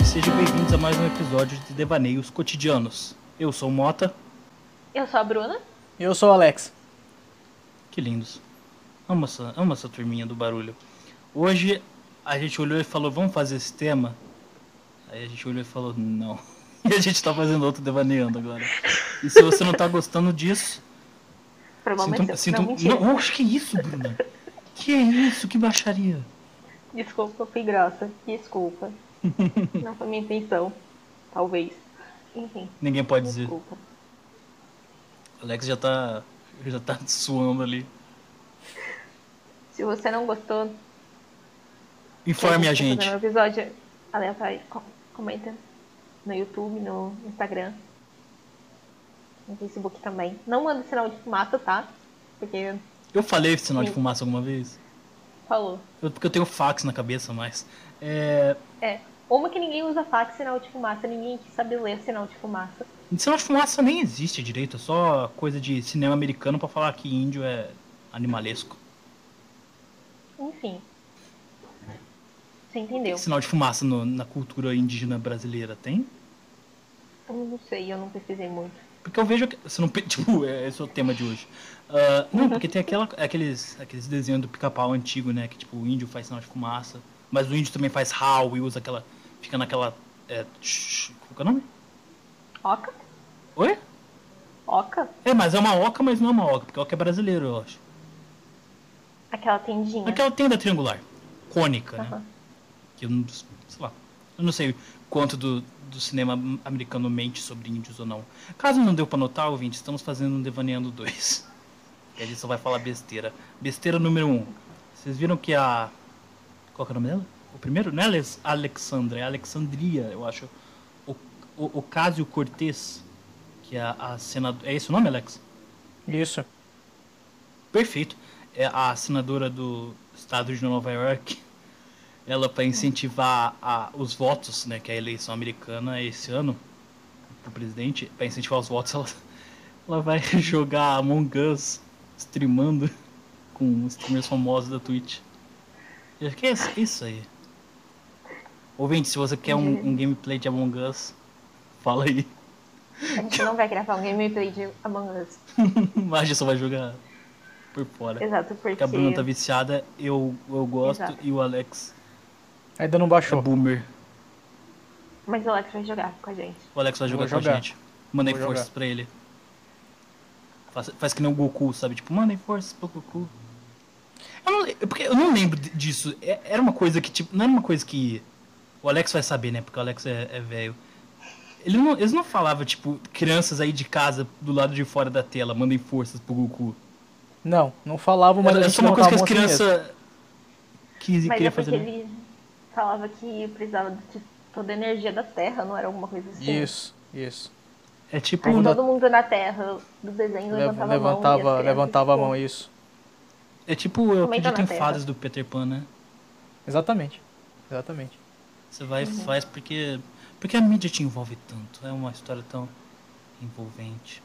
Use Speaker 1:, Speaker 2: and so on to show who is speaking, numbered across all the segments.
Speaker 1: e sejam bem-vindos a mais um episódio de Devaneios Cotidianos. Eu sou o Mota.
Speaker 2: Eu sou a Bruna.
Speaker 3: Eu sou o Alex.
Speaker 1: Que lindos. Amo essa, amo essa turminha do barulho. Hoje a gente olhou e falou, vamos fazer esse tema? Aí a gente olhou e falou, não. E a gente tá fazendo outro devaneando agora. E se você não tá gostando disso,
Speaker 2: Provavelmente
Speaker 1: sinto,
Speaker 2: não,
Speaker 1: sinto,
Speaker 2: mentira.
Speaker 1: não, oxe, que isso, Bruna? Que é isso? Que baixaria?
Speaker 2: Desculpa, eu fui grossa. Desculpa. Não foi minha intenção. Talvez. Enfim,
Speaker 1: Ninguém pode dizer.
Speaker 2: desculpa.
Speaker 1: Alex já tá, já tá suando ali.
Speaker 2: Se você não gostou,
Speaker 1: Informe a gente.
Speaker 2: um episódio aleatório, co- comenta no YouTube, no Instagram, no Facebook também. Não manda sinal de fumaça, tá? Porque
Speaker 1: Eu falei sinal de
Speaker 2: Sim.
Speaker 1: fumaça alguma vez?
Speaker 2: falou.
Speaker 1: Eu- porque eu tenho fax na cabeça, mas. É.
Speaker 2: É. Uma que ninguém usa fax, sinal de fumaça. Ninguém sabe ler sinal de fumaça.
Speaker 1: Sinal de fumaça nem existe direito, é só coisa de cinema americano pra falar que índio é animalesco.
Speaker 2: Enfim. Você entendeu?
Speaker 1: Sinal de fumaça no- na cultura indígena brasileira tem?
Speaker 2: Eu não sei, eu não pesquisei muito.
Speaker 1: Porque eu vejo. Você não, tipo, é- esse é o tema de hoje. Ah, não, porque tem aquela, aqueles, aqueles desenhos do pica-pau antigo, né? Que tipo, o índio faz sinal de fumaça. Mas o índio também faz howl e usa aquela. Fica naquela. É, qual que é o nome?
Speaker 2: Oca?
Speaker 1: Oi?
Speaker 2: Oca?
Speaker 1: É, mas é uma oca, mas não é uma oca, porque oca é brasileiro, eu acho.
Speaker 2: Aquela tendinha.
Speaker 1: Aquela tenda triangular, cônica, né? Que eu não, sei lá, eu não sei quanto do, do cinema americano mente sobre índios ou não. Caso não deu pra notar, ouvinte, estamos fazendo um Devaneando 2. E a gente só vai falar besteira. Besteira número 1. Um. Vocês viram que a... Qual que é o nome dela? O primeiro? Não é Alex- Alexandra, é Alexandria, eu acho. O, o, Ocasio Cortez, que é a, a senadora... É esse o nome, Alex?
Speaker 3: Isso.
Speaker 1: Perfeito. É a senadora do estado de Nova York. Ela para incentivar a, os votos, né, que é a eleição americana esse ano pro presidente, para incentivar os votos, ela, ela vai jogar Among Us streamando com os streamers famosos da Twitch. E Que é isso aí? Ouvinte, se você quer um, um gameplay de Among Us, fala aí.
Speaker 2: A gente não vai gravar um gameplay de Among Us.
Speaker 1: Mas a gente só vai jogar por fora.
Speaker 2: Exato, porque...
Speaker 1: Porque a Bruna tá viciada, eu, eu gosto
Speaker 2: Exato.
Speaker 1: e o Alex
Speaker 3: Ainda não
Speaker 1: é
Speaker 3: baixou.
Speaker 1: boomer.
Speaker 2: Mas o Alex vai jogar com a gente.
Speaker 1: O Alex vai
Speaker 3: Vou
Speaker 1: jogar com a
Speaker 3: jogar.
Speaker 1: gente. Mandem
Speaker 3: Vou
Speaker 1: forças
Speaker 3: jogar.
Speaker 1: pra ele. Faz, faz que nem o Goku, sabe? Tipo, mandem forças pro Goku. Eu não, é porque eu não lembro di- disso. É- Era uma coisa que, tipo, não era uma coisa que. O Alex vai saber, né? Porque o Alex é, é velho. Ele não, eles não falavam, tipo, crianças aí de casa do lado de fora da tela, mandem forças pro Goku.
Speaker 3: Não, não falavam, mas
Speaker 1: Era
Speaker 3: a
Speaker 1: é
Speaker 3: gente
Speaker 1: só uma coisa que as
Speaker 3: assim
Speaker 1: crianças quis,
Speaker 2: Mas
Speaker 1: queria
Speaker 2: é porque
Speaker 1: fazer. né?
Speaker 2: ele falava que precisava de toda a energia da Terra, não era alguma coisa assim.
Speaker 3: Isso, isso.
Speaker 1: É tipo.
Speaker 2: Aí todo mundo na Terra do desenho
Speaker 3: Lev-
Speaker 2: levantava, a mão. e as
Speaker 3: Levantava, levantava a
Speaker 2: tipo,
Speaker 3: mão, isso.
Speaker 1: É tipo, eu
Speaker 2: tá
Speaker 1: acredito em fadas do Peter Pan, né?
Speaker 3: Exatamente. Exatamente.
Speaker 1: Você vai e
Speaker 2: Uhum.
Speaker 1: faz porque. Porque a mídia te envolve tanto. É uma história tão envolvente.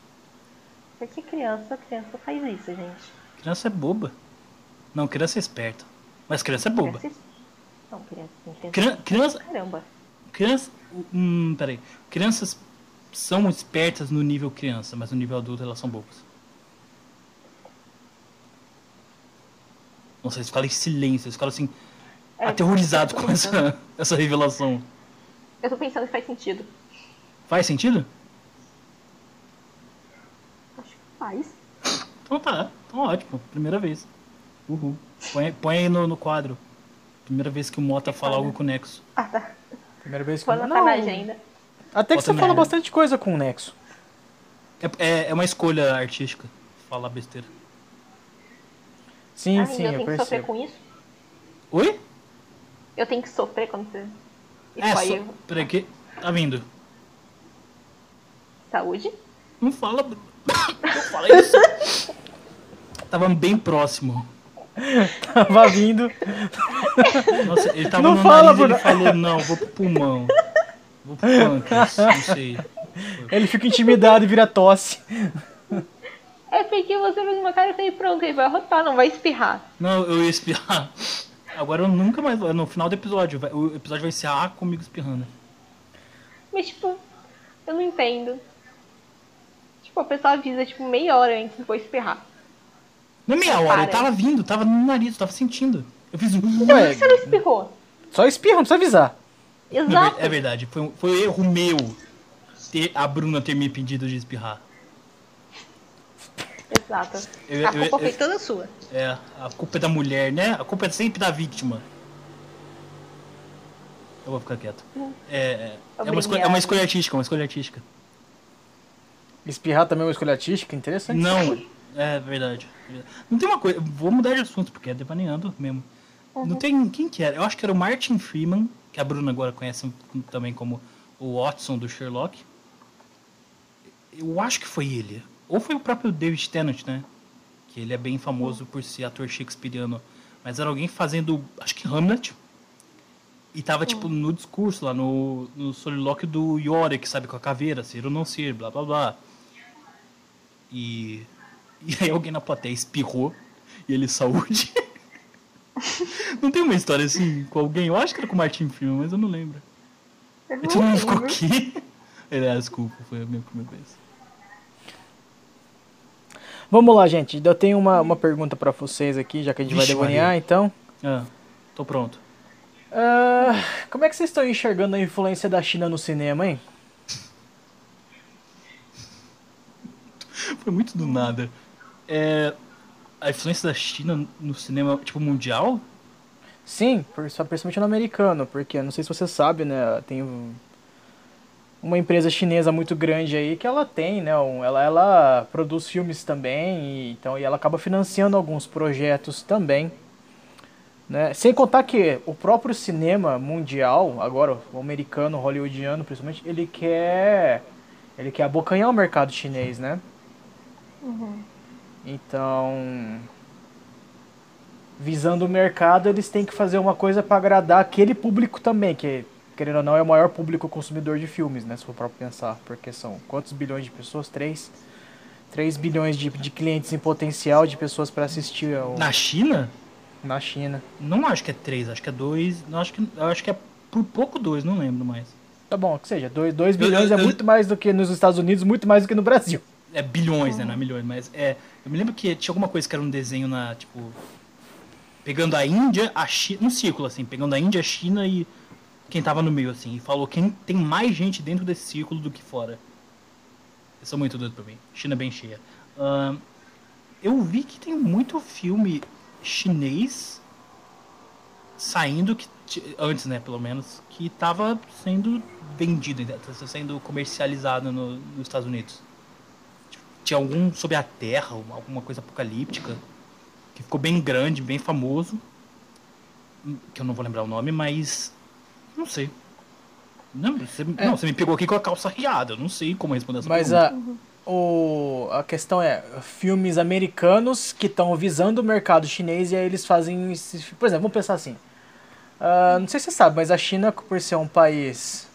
Speaker 2: Porque criança, criança faz isso, gente.
Speaker 1: Criança é boba. Não, criança é esperta. Mas criança é boba.
Speaker 2: Criança... Não, criança, criança.
Speaker 1: Crian- criança.
Speaker 2: Caramba.
Speaker 1: Criança. Hum, peraí. Crianças são espertas no nível criança, mas no nível adulto elas são bobas. Nossa, eles ficaram em silêncio, eles ficaram assim,
Speaker 2: É,
Speaker 1: aterrorizados
Speaker 2: eu tô
Speaker 1: com essa, essa revelação.
Speaker 2: Eu tô pensando que faz sentido.
Speaker 1: Faz sentido?
Speaker 2: Acho que faz.
Speaker 1: Então tá, então ótimo, primeira vez. Uhul. Põe, põe aí no, no quadro. Primeira vez que o Mota fala algo com o Nexo.
Speaker 2: Ah, tá.
Speaker 3: Primeira vez que
Speaker 2: Foi
Speaker 3: não,
Speaker 2: anotar na agenda.
Speaker 3: Até que
Speaker 1: Bota
Speaker 3: você fala bastante coisa com o Nexo.
Speaker 1: É, é, é uma escolha artística falar besteira.
Speaker 3: Sim,
Speaker 2: Ah,
Speaker 3: sim,
Speaker 2: eu
Speaker 3: eu percebo.
Speaker 2: com isso?
Speaker 1: Oi?
Speaker 2: Eu tenho que sofrer quando você
Speaker 1: É, só, peraí, que. Tá vindo.
Speaker 2: saúde.
Speaker 1: Não fala. Não fala isso. Tava bem próximo.
Speaker 3: Tava vindo.
Speaker 1: Nossa, ele tava
Speaker 3: Não
Speaker 1: no
Speaker 3: fala,
Speaker 1: nariz e ele falou, não, vou pro pulmão. Vou pro pâncreas, não sei.
Speaker 3: Ele fica intimidado e vira tosse.
Speaker 2: É porque você fez uma cara e falei, pronto, ele vai arrotar, não vai espirrar.
Speaker 1: Não, eu ia espirrar. Agora eu nunca mais vou. No final do episódio, o episódio vai encerrar comigo espirrando.
Speaker 2: Mas, tipo, eu não entendo. Tipo, a pessoa avisa, tipo, meia hora antes de depois espirrar.
Speaker 1: Não é meia hora,
Speaker 2: Para.
Speaker 1: eu tava vindo, tava no nariz, tava sentindo. Eu fiz um.
Speaker 2: Por que você não espirrou?
Speaker 3: Só espirra, não precisa avisar.
Speaker 2: Exato.
Speaker 1: É verdade, foi, um- foi um erro meu ter a Bruna ter me impedido de espirrar.
Speaker 2: Exato.
Speaker 1: Eu-
Speaker 2: a culpa
Speaker 1: eu-
Speaker 2: foi toda sua.
Speaker 1: É, a culpa é da mulher, né? A culpa é sempre da vítima. Eu vou ficar quieto. É, é, é, uma, escolha, é uma escolha artística, uma escolha artística.
Speaker 3: Espirrar também é uma escolha artística, interessante.
Speaker 1: Não, é verdade. Não tem uma coisa. Vou mudar de assunto, porque é devaneando mesmo. Não tem. Quem que era? Eu acho que era o Martin Freeman, que a Bruna agora conhece também como o Watson do Sherlock. Eu acho que foi ele. Ou foi o próprio David Tennant, né? Que ele é bem famoso por ser ator shakespeariano. Mas era alguém fazendo, acho que Hamlet. E tava, tipo, no discurso lá, no, no solilóquio do Yorick, sabe? Com a caveira, ser ou não ser, blá blá blá. E, e aí alguém na plateia espirrou e ele saúde. não tem uma história assim com alguém? Eu acho que era com o Martin Freeman, mas eu não lembro.
Speaker 2: Eu
Speaker 1: E todo
Speaker 2: não
Speaker 1: mundo ficou aqui. Ele, ah, desculpa, foi a minha primeira vez.
Speaker 3: Vamos lá, gente. Eu tenho uma, uma pergunta pra vocês aqui, já que a gente
Speaker 1: Vixe,
Speaker 3: vai devanear, então.
Speaker 1: Ah, tô pronto.
Speaker 3: Ah, como é que vocês estão enxergando a influência da China no cinema, hein?
Speaker 1: Foi muito do nada. É, a influência da China no cinema, tipo, mundial?
Speaker 3: Sim, por- principalmente no americano, porque não sei se você sabe, né? Tem uma empresa chinesa muito grande aí que ela tem, né? um- ela, ela produz filmes também, e, então, e ela acaba financiando alguns projetos também. Né? Sem contar que o próprio cinema mundial, agora o americano, o hollywoodiano principalmente, ele quer ele quer abocanhar o mercado chinês, né? Então, visando o mercado, eles têm que fazer uma coisa para agradar aquele público também, que querendo ou não é o maior público consumidor de filmes, né, se for para pensar, porque são quantos bilhões de pessoas? 3 3 bilhões de, de clientes em potencial de pessoas para assistir ao,
Speaker 1: Na China?
Speaker 3: na China.
Speaker 1: Não acho que é três, acho que é dois. Acho que, eu acho que é por pouco dois, não lembro mais.
Speaker 3: Tá bom, que seja, 2 dois
Speaker 1: Eu-
Speaker 3: bilhões
Speaker 1: eu-
Speaker 3: é
Speaker 1: eu-
Speaker 3: muito mais do que nos Estados Unidos, muito mais do que no Brasil.
Speaker 1: É bilhões, né? Não é milhões, mas é. Eu me lembro que tinha alguma coisa que era um desenho na, tipo. Pegando a Índia, a China. Um círculo, assim, pegando a Índia, a China e quem tava no meio, assim. E falou quem tem mais gente dentro desse círculo do que fora. Eles são muito doidos pra mim. China bem cheia. Ahn, eu vi que tem muito filme chinês saindo que antes, né, pelo menos, que tava sendo vendido, né, sendo comercializado no- nos Estados Unidos. Tinha algum sobre a Terra, uma- alguma coisa apocalíptica, que ficou bem grande, bem famoso, hum, que eu não vou lembrar o nome, mas não sei. Não, você,
Speaker 3: É.
Speaker 1: não, você me pegou aqui com a calça riada, eu não sei como responder essa
Speaker 3: Mas
Speaker 1: pergunta.
Speaker 3: a, o, a questão é, filmes americanos que estão visando o mercado chinês e aí eles fazem esse, Por exemplo, vamos pensar assim. ah, não sei se você sabe, mas a China, por ser um país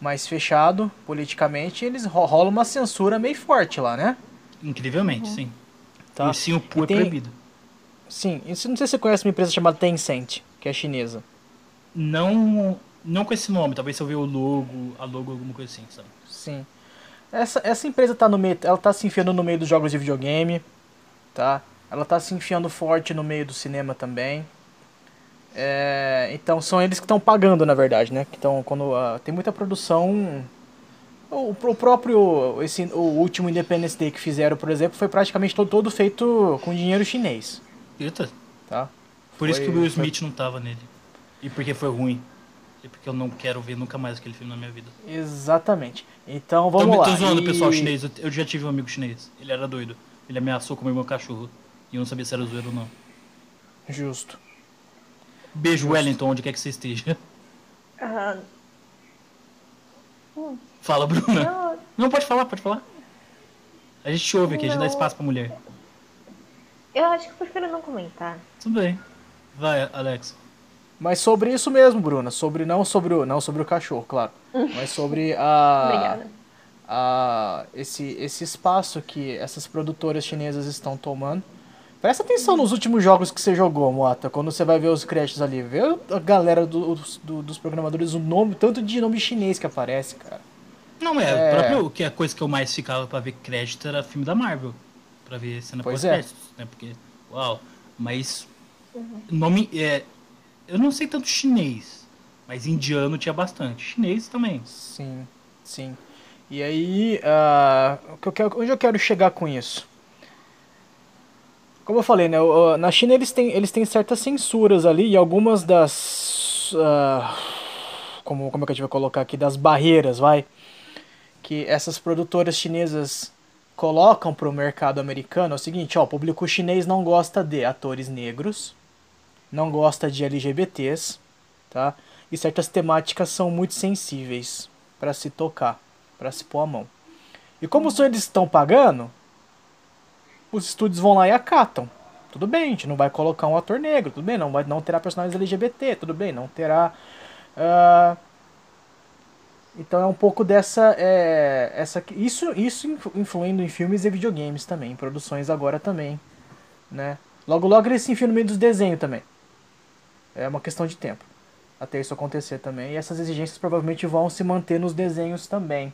Speaker 3: mais fechado politicamente, eles ro- rola uma censura meio forte lá, né?
Speaker 1: Incrivelmente, sim.
Speaker 3: Tá.
Speaker 1: O ursinho Poo
Speaker 3: E
Speaker 1: é
Speaker 3: tem-
Speaker 1: proibido.
Speaker 3: Sim, isso, não sei se você conhece uma empresa chamada Tencent, que é chinesa.
Speaker 1: Não, não com esse nome, talvez se eu ver o logo, a logo, alguma coisa assim, sabe?
Speaker 3: Sim. Essa, essa empresa tá no meio, ela tá se enfiando no meio dos jogos de videogame, tá? Ela tá se enfiando forte no meio do cinema também. É, então são eles que estão pagando, na verdade, né? Que estão quando ah, tem muita produção. O, o próprio esse o último Independence Day que fizeram, por exemplo, foi praticamente todo, todo feito com dinheiro chinês,
Speaker 1: Eita,
Speaker 3: tá?
Speaker 1: por isso
Speaker 3: Foi-
Speaker 1: que o Will
Speaker 3: foi-
Speaker 1: Smith não tava nele. E porque foi ruim. E porque eu não quero ver nunca mais aquele filme na minha vida.
Speaker 3: Exatamente. Então vamos
Speaker 1: tô,
Speaker 3: lá.
Speaker 1: tô zoando o
Speaker 3: E-
Speaker 1: pessoal chinês, eu, eu já tive um amigo chinês. Ele era doido. Ele ameaçou comer meu cachorro. E eu não sabia se era zoeiro ou não.
Speaker 3: Justo.
Speaker 1: Beijo, Wellington, onde quer que você esteja.
Speaker 2: Ah,
Speaker 1: Fala, Bruna.
Speaker 2: não,
Speaker 1: Não, pode falar, pode falar. A gente te ouve aqui, a gente dá
Speaker 2: Não.
Speaker 1: espaço pra mulher.
Speaker 2: eu acho que eu prefiro não comentar.
Speaker 1: Tudo bem. Vai, Alex.
Speaker 3: Mas sobre isso mesmo, Bruna, sobre não sobre o não sobre o cachorro, claro, mas sobre a
Speaker 2: Obrigada.
Speaker 3: a esse esse espaço que essas produtoras chinesas estão tomando, Presta atenção nos últimos jogos que você jogou, Mota, quando você vai ver os créditos ali. Vê a galera do, do, dos programadores, o nome, tanto de nome chinês que aparece, cara.
Speaker 1: Não, é, é... Próprio, que a coisa que eu mais ficava pra ver crédito era filme da Marvel. Pra ver cena pós-créditos, é. né? Porque, uau. Mas, uhum. nome, é, eu não sei tanto chinês, mas indiano tinha bastante. Chinês também.
Speaker 3: Sim, sim. E aí, uh, onde eu quero chegar com isso? Como eu falei, né? Na China eles têm, eles têm certas censuras ali e algumas das. Uh, como, como é que a gente vai colocar aqui? Das barreiras, vai. Que essas produtoras chinesas colocam para o mercado americano é o seguinte: ó, o público chinês não gosta de atores negros, não gosta de LGBTs, tá? E certas temáticas são muito sensíveis para se tocar, para se pôr a mão. E como só eles estão pagando, os estúdios vão lá e acatam. Tudo bem, a gente não vai colocar um ator negro, tudo bem, não, vai, não terá personagens LGBT, tudo bem, não terá. Uh... Então é um pouco dessa. É, essa, isso, isso influindo em filmes e videogames também, em produções agora também. Né? Logo logo eles se enfiam no meio dos desenhos também. É uma questão de tempo até isso acontecer também. E essas exigências provavelmente vão se manter nos desenhos também.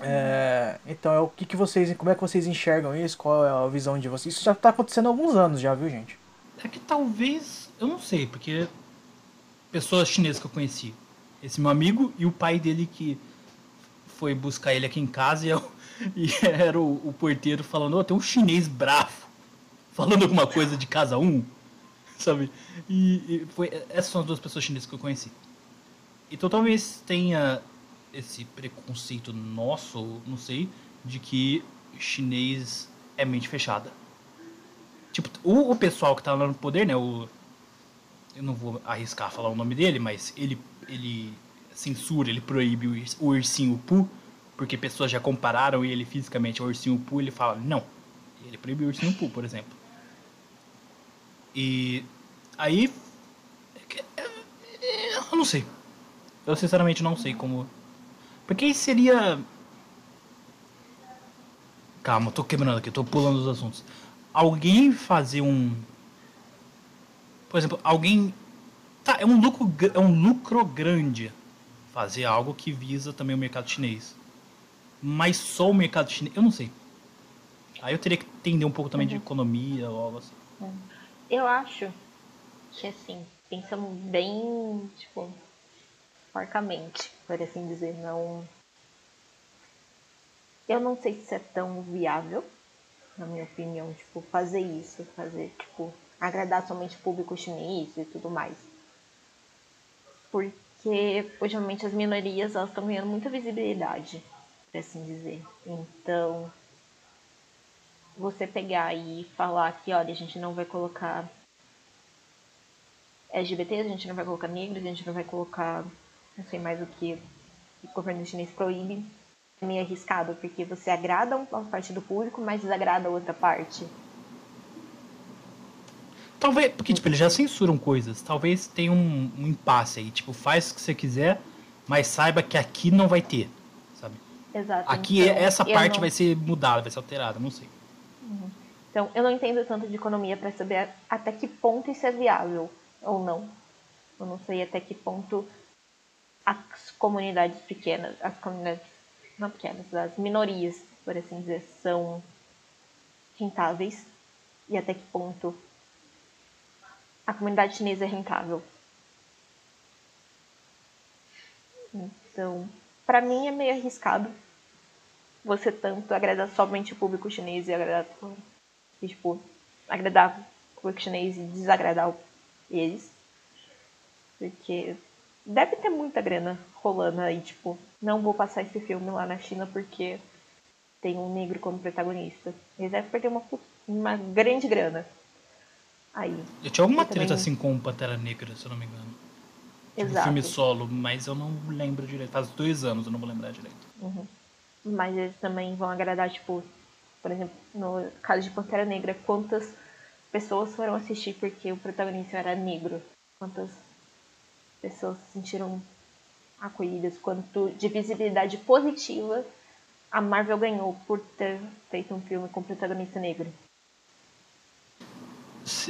Speaker 3: É, então, é o que, que vocês, como é que vocês enxergam isso? Qual é a visão de vocês? Isso já está acontecendo há alguns anos, já viu, gente?
Speaker 1: É que talvez, eu não sei, porque pessoas chinesas que eu conheci, esse meu amigo e o pai dele que foi buscar ele aqui em casa e, eu, e era o, o, porteiro falando, oh, tem um chinês bravo falando alguma coisa de casa 1, um, sabe? E, e, foi, essas são as duas pessoas chinesas que eu conheci. Então talvez tenha esse preconceito nosso, não sei, de que chinês é mente fechada. Tipo, o, o pessoal que tá lá no poder, né, o eu não vou arriscar falar o nome dele, mas ele ele censura, ele proíbe o, ursinho Poo, porque pessoas já compararam ele fisicamente ao ursinho Poo, ele fala: "Não". Ele proíbe o ursinho Poo, por exemplo. E aí eu não sei. Eu sinceramente não sei como porque seria. Calma, tô quebrando aqui, tô pulando os assuntos. Alguém fazer um. Por exemplo, alguém. Tá, é um lucro, é um lucro grande fazer algo que visa também o mercado chinês. Mas só o mercado chinês. Eu não sei. Aí eu teria que entender um pouco também uhum. de economia ou algo assim.
Speaker 2: É. Eu acho que assim, pensando bem, tipo, porcamente, por assim dizer. Não. Eu não sei se é tão viável, na minha opinião, tipo, fazer isso, fazer, tipo, agradar somente o público chinês e tudo mais. Porque, ultimamente, as minorias, elas estão ganhando muita visibilidade, por assim dizer. Então, você pegar e falar que, olha, a gente não vai colocar LGBT, a gente não vai colocar negros, a gente não vai colocar não sei mais o que o governo chinês proíbe, é meio arriscado, porque você agrada uma parte do público, mas desagrada a outra parte.
Speaker 1: Talvez, porque tipo, eles já censuram coisas. Talvez tenha um, um impasse aí. Tipo, faz o que você quiser, mas saiba que aqui não vai ter, sabe?
Speaker 2: Exato.
Speaker 1: Aqui então, essa parte não... vai ser mudada, vai ser alterada, não sei.
Speaker 2: Então, eu não entendo tanto de economia para saber até que ponto isso é viável ou não. Eu não sei até que ponto as comunidades pequenas, as comunidades não pequenas, as minorias, por assim dizer, são rentáveis e até que ponto a comunidade chinesa é rentável. Então, para mim é meio arriscado você tanto agradar somente o público chinês e agradar e, tipo, agradar o público chinês e desagradar eles. Porque deve ter muita grana rolando aí, tipo, não vou passar esse filme lá na China porque tem um negro como protagonista. Eles devem perder uma, uma grande grana. Aí.
Speaker 1: Eu tinha alguma treta também... assim com o Pantera Negra, se eu não me engano. Tipo, Exato. filme solo, mas eu não lembro direito. Faz dois anos, eu não vou lembrar direito.
Speaker 2: Uhum. Mas eles também vão agradar, tipo, por exemplo, no caso de Pantera Negra, quantas pessoas foram assistir porque o protagonista era negro? Quantas pessoas se sentiram acolhidas, quanto de visibilidade positiva a Marvel ganhou por ter feito um filme com protagonista negro.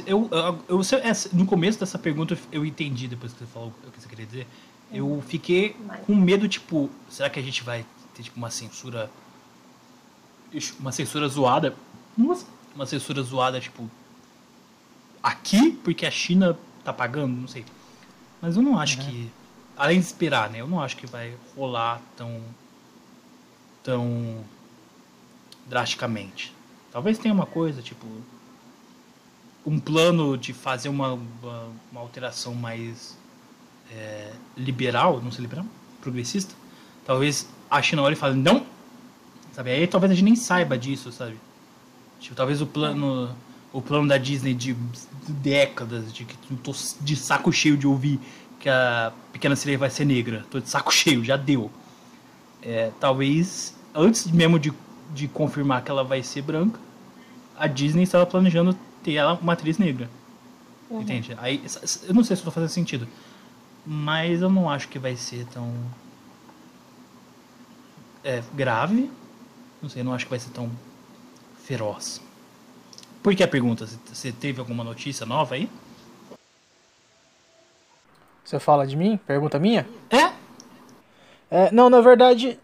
Speaker 1: eu, eu, eu, é, no começo dessa pergunta eu entendi depois que você falou o que você queria dizer. Eu uhum. fiquei com medo, tipo, será que a gente vai ter tipo, uma censura. Uma censura zoada? Uma censura zoada, tipo. Aqui, porque a China tá pagando, não sei. Mas eu não acho uhum. que. Além de esperar, né? Eu não acho que vai rolar tão. tão. drasticamente. Talvez tenha uma coisa, tipo. Um plano de fazer uma, uma, uma alteração mais é, liberal, não sei liberal, progressista. Talvez a China olhe e fale, não! Sabe? Aí talvez a gente nem saiba disso, sabe? Tipo, talvez o plano. O plano da Disney de décadas, de que tô de saco cheio de ouvir que a Pequena Sereia vai ser negra. Tô de saco cheio, já deu. É, talvez, antes mesmo de, de confirmar que ela vai ser branca, a Disney estava planejando ter ela uma atriz negra. Uhum. Entende? Aí, eu não sei se estou fazendo sentido. Mas eu não acho que vai ser tão. É, grave. Não sei, eu não acho que vai ser tão feroz. Por que a pergunta? Você teve alguma notícia nova aí?
Speaker 3: Você fala de mim? Pergunta minha?
Speaker 1: É?
Speaker 3: é? Não, na verdade,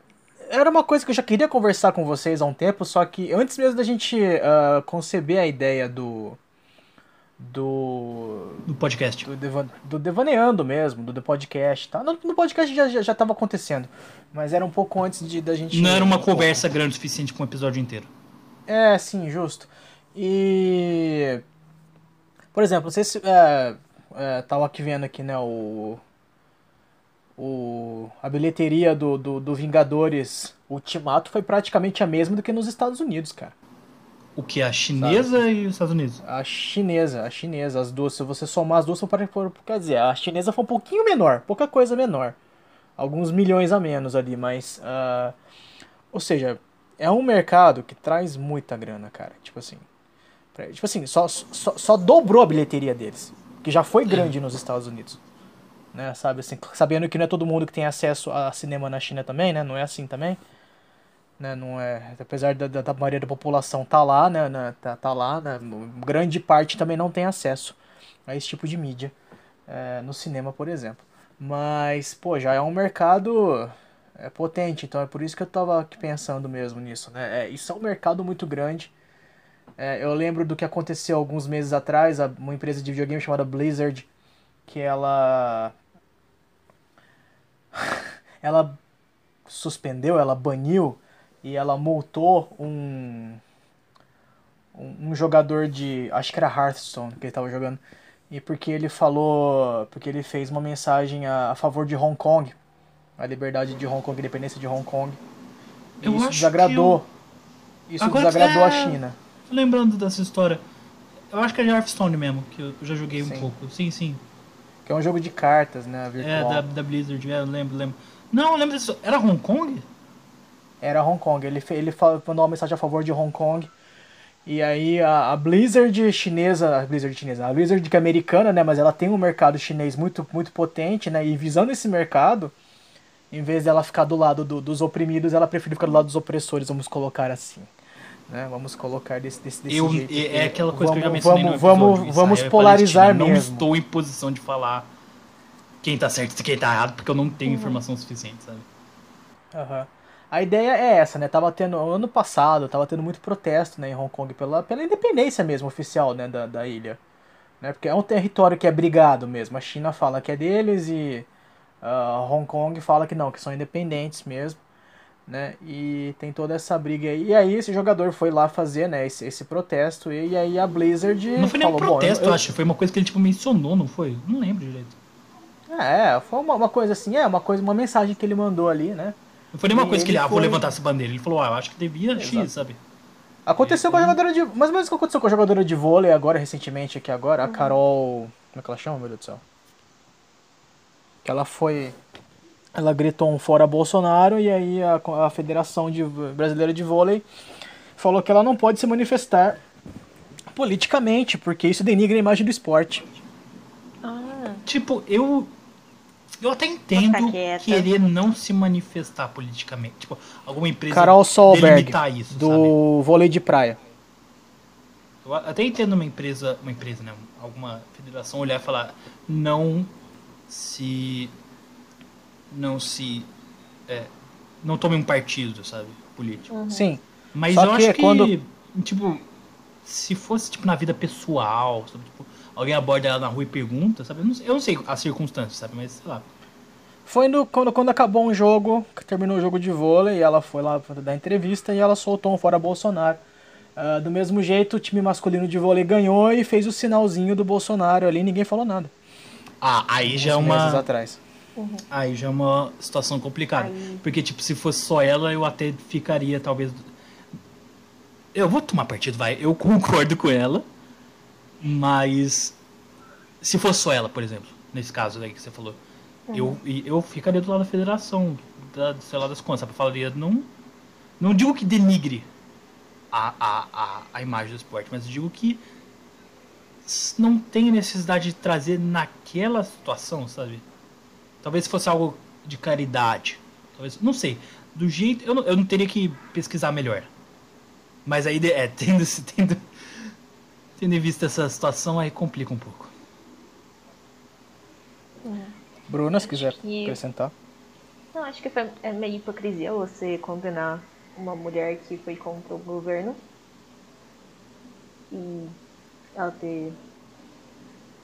Speaker 3: era uma coisa que eu já queria conversar com vocês há um tempo, só que antes mesmo da gente uh, conceber a ideia do. Do.
Speaker 1: Do podcast.
Speaker 3: Do, devan, do Devaneando mesmo, do, do podcast. Tá? No, no podcast já, já, já tava acontecendo. Mas era um pouco antes de, da gente.
Speaker 1: Não era uma conversa grande o suficiente com um episódio inteiro.
Speaker 3: É, sim, justo. E. Por exemplo, se. É, é, tava aqui vendo aqui, né, o. O, a bilheteria do, do, do Vingadores Ultimato foi praticamente a mesma do que nos Estados Unidos, cara.
Speaker 1: O que? A chinesa Sabe? e os Estados Unidos?
Speaker 3: A chinesa, a chinesa, as duas. Se você somar as duas, são para. Quer dizer, a chinesa foi um pouquinho menor, pouca coisa menor. Alguns milhões a menos ali, mas. Uh, ou seja, é um mercado que traz muita grana, cara. Tipo assim. Tipo assim, só, só, só dobrou a bilheteria deles. Que já foi grande nos Estados Unidos. Né, sabe, assim, sabendo que não é todo mundo que tem acesso a cinema na China também, né? Não é assim também. Né, não é, apesar da, da, maioria da população tá lá, né, né tá, tá lá, né, grande parte também não tem acesso a esse tipo de mídia é, no cinema, por exemplo. Mas, pô, já é um mercado é potente, então é por isso que eu tava aqui pensando mesmo nisso, né? É, isso é um mercado muito grande. É, eu lembro do que aconteceu alguns meses atrás, uma empresa de videogame chamada Blizzard, que ela ela suspendeu, ela baniu e ela multou um um jogador de, acho que era Hearthstone que ele estava jogando, e porque ele falou, porque ele fez uma mensagem a, a favor de Hong Kong, a liberdade de Hong Kong, a independência de Hong Kong. E eu isso desagradou. Eu... Isso Agora desagradou é... a China.
Speaker 1: Lembrando dessa história. Eu acho que é de Hearthstone mesmo, que eu já joguei sim. um pouco. Sim, sim.
Speaker 3: Que é um jogo de cartas, né?
Speaker 1: Virtual. É, da, da Blizzard, é, eu lembro, lembro. Não, eu lembro disso. Era Hong Kong?
Speaker 3: Era Hong Kong. Ele, ele mandou uma mensagem a favor de Hong Kong. E aí a, a, Blizzard chinesa, a Blizzard chinesa, a Blizzard que é americana, né, mas ela tem um mercado chinês muito muito potente, né, e visando esse mercado, em vez dela ficar do lado do, dos oprimidos, ela prefere ficar do lado dos opressores, vamos colocar assim. Né? Vamos colocar desse, desse, desse
Speaker 1: eu,
Speaker 3: jeito.
Speaker 1: É aquela coisa
Speaker 3: vamos,
Speaker 1: que eu já mencionei
Speaker 3: vamos, Vamos, vamos polarizar mesmo.
Speaker 1: Não estou em posição de falar quem tá certo e quem tá errado, porque eu não tenho uhum. informação suficiente, sabe?
Speaker 3: Uhum. A ideia é essa, né? Tava tendo, ano passado, tava tendo muito protesto né, em Hong Kong pela, pela independência mesmo oficial né, da, da ilha. Né? Porque é um território que é brigado mesmo. A China fala que é deles e uh, Hong Kong fala que não, que são independentes mesmo né? E tem toda essa briga aí. E aí esse jogador foi lá fazer, né, esse, esse protesto e, aí a Blizzard
Speaker 1: Não foi nem
Speaker 3: falou,
Speaker 1: um protesto, eu, eu acho, foi uma coisa que ele tipo mencionou, não foi? Não lembro direito.
Speaker 3: É, foi uma, uma coisa assim, é, uma coisa, uma mensagem que ele mandou ali, né?
Speaker 1: Não foi nem uma coisa que ele, ah, vou levantar essa bandeira. Ele falou, ah, eu acho que devia Exato. X, sabe?
Speaker 3: Aconteceu com a jogadora de. Mais ou menos o que aconteceu com a jogadora de vôlei agora, recentemente, aqui agora, a uhum. Carol. Como é que ela chama, meu Deus do céu? Que ela foi ela gritou um fora Bolsonaro e aí a, a Federação de, Brasileira de Vôlei falou que ela não pode se manifestar politicamente, porque isso denigra a imagem do esporte.
Speaker 1: Ah. Tipo, eu eu até entendo querer não se manifestar politicamente. Tipo, alguma empresa
Speaker 3: Carol Solberg, isso, do
Speaker 1: sabe?
Speaker 3: vôlei de praia.
Speaker 1: Eu até entendo uma empresa, uma empresa, né? Alguma federação olhar e falar, não se. Não se. É, não tome um partido, sabe? Político.
Speaker 2: Uhum.
Speaker 3: Sim.
Speaker 1: Mas
Speaker 3: Só
Speaker 1: eu
Speaker 3: que
Speaker 1: acho que,
Speaker 3: quando-
Speaker 1: tipo, se fosse, tipo, na vida pessoal, sabe? Tipo, alguém aborda ela na rua e pergunta, sabe? Eu não, sei- eu não sei as circunstâncias, sabe? Mas, sei lá.
Speaker 3: Foi no, quando, quando acabou um jogo, que terminou o jogo de vôlei, ela foi lá pra dar entrevista e ela soltou um fora Bolsonaro. Ah, do mesmo jeito, o time masculino de vôlei ganhou e fez o sinalzinho do Bolsonaro ali, ninguém falou nada.
Speaker 1: Ah, aí já é
Speaker 3: Uns meses
Speaker 1: uma.
Speaker 3: atrás.
Speaker 1: Aí já é uma situação complicada.
Speaker 2: Aí-
Speaker 1: Porque, tipo, se fosse só ela, eu até ficaria, talvez. Eu vou tomar partido, vai. Eu concordo com ela. Mas. Se fosse só ela, por exemplo, nesse caso aí que você falou, eu, e eu ficaria do lado da federação, da, sei lá das contas, sabe? Eu falaria, não. Não digo que denigre a, a, a, a imagem do esporte, mas digo que não tem necessidade de trazer naquela situação, sabe? Talvez se fosse algo de caridade. Talvez, não sei. Do jeito. Eu não, eu não teria que pesquisar melhor. Mas aí, é, tendo, tendo, tendo em vista essa situação, aí complica um pouco.
Speaker 3: Bruna, se quiser
Speaker 2: que-
Speaker 3: acrescentar.
Speaker 2: Não, acho que foi, é meio hipocrisia você condenar uma mulher que foi contra o governo e ela ter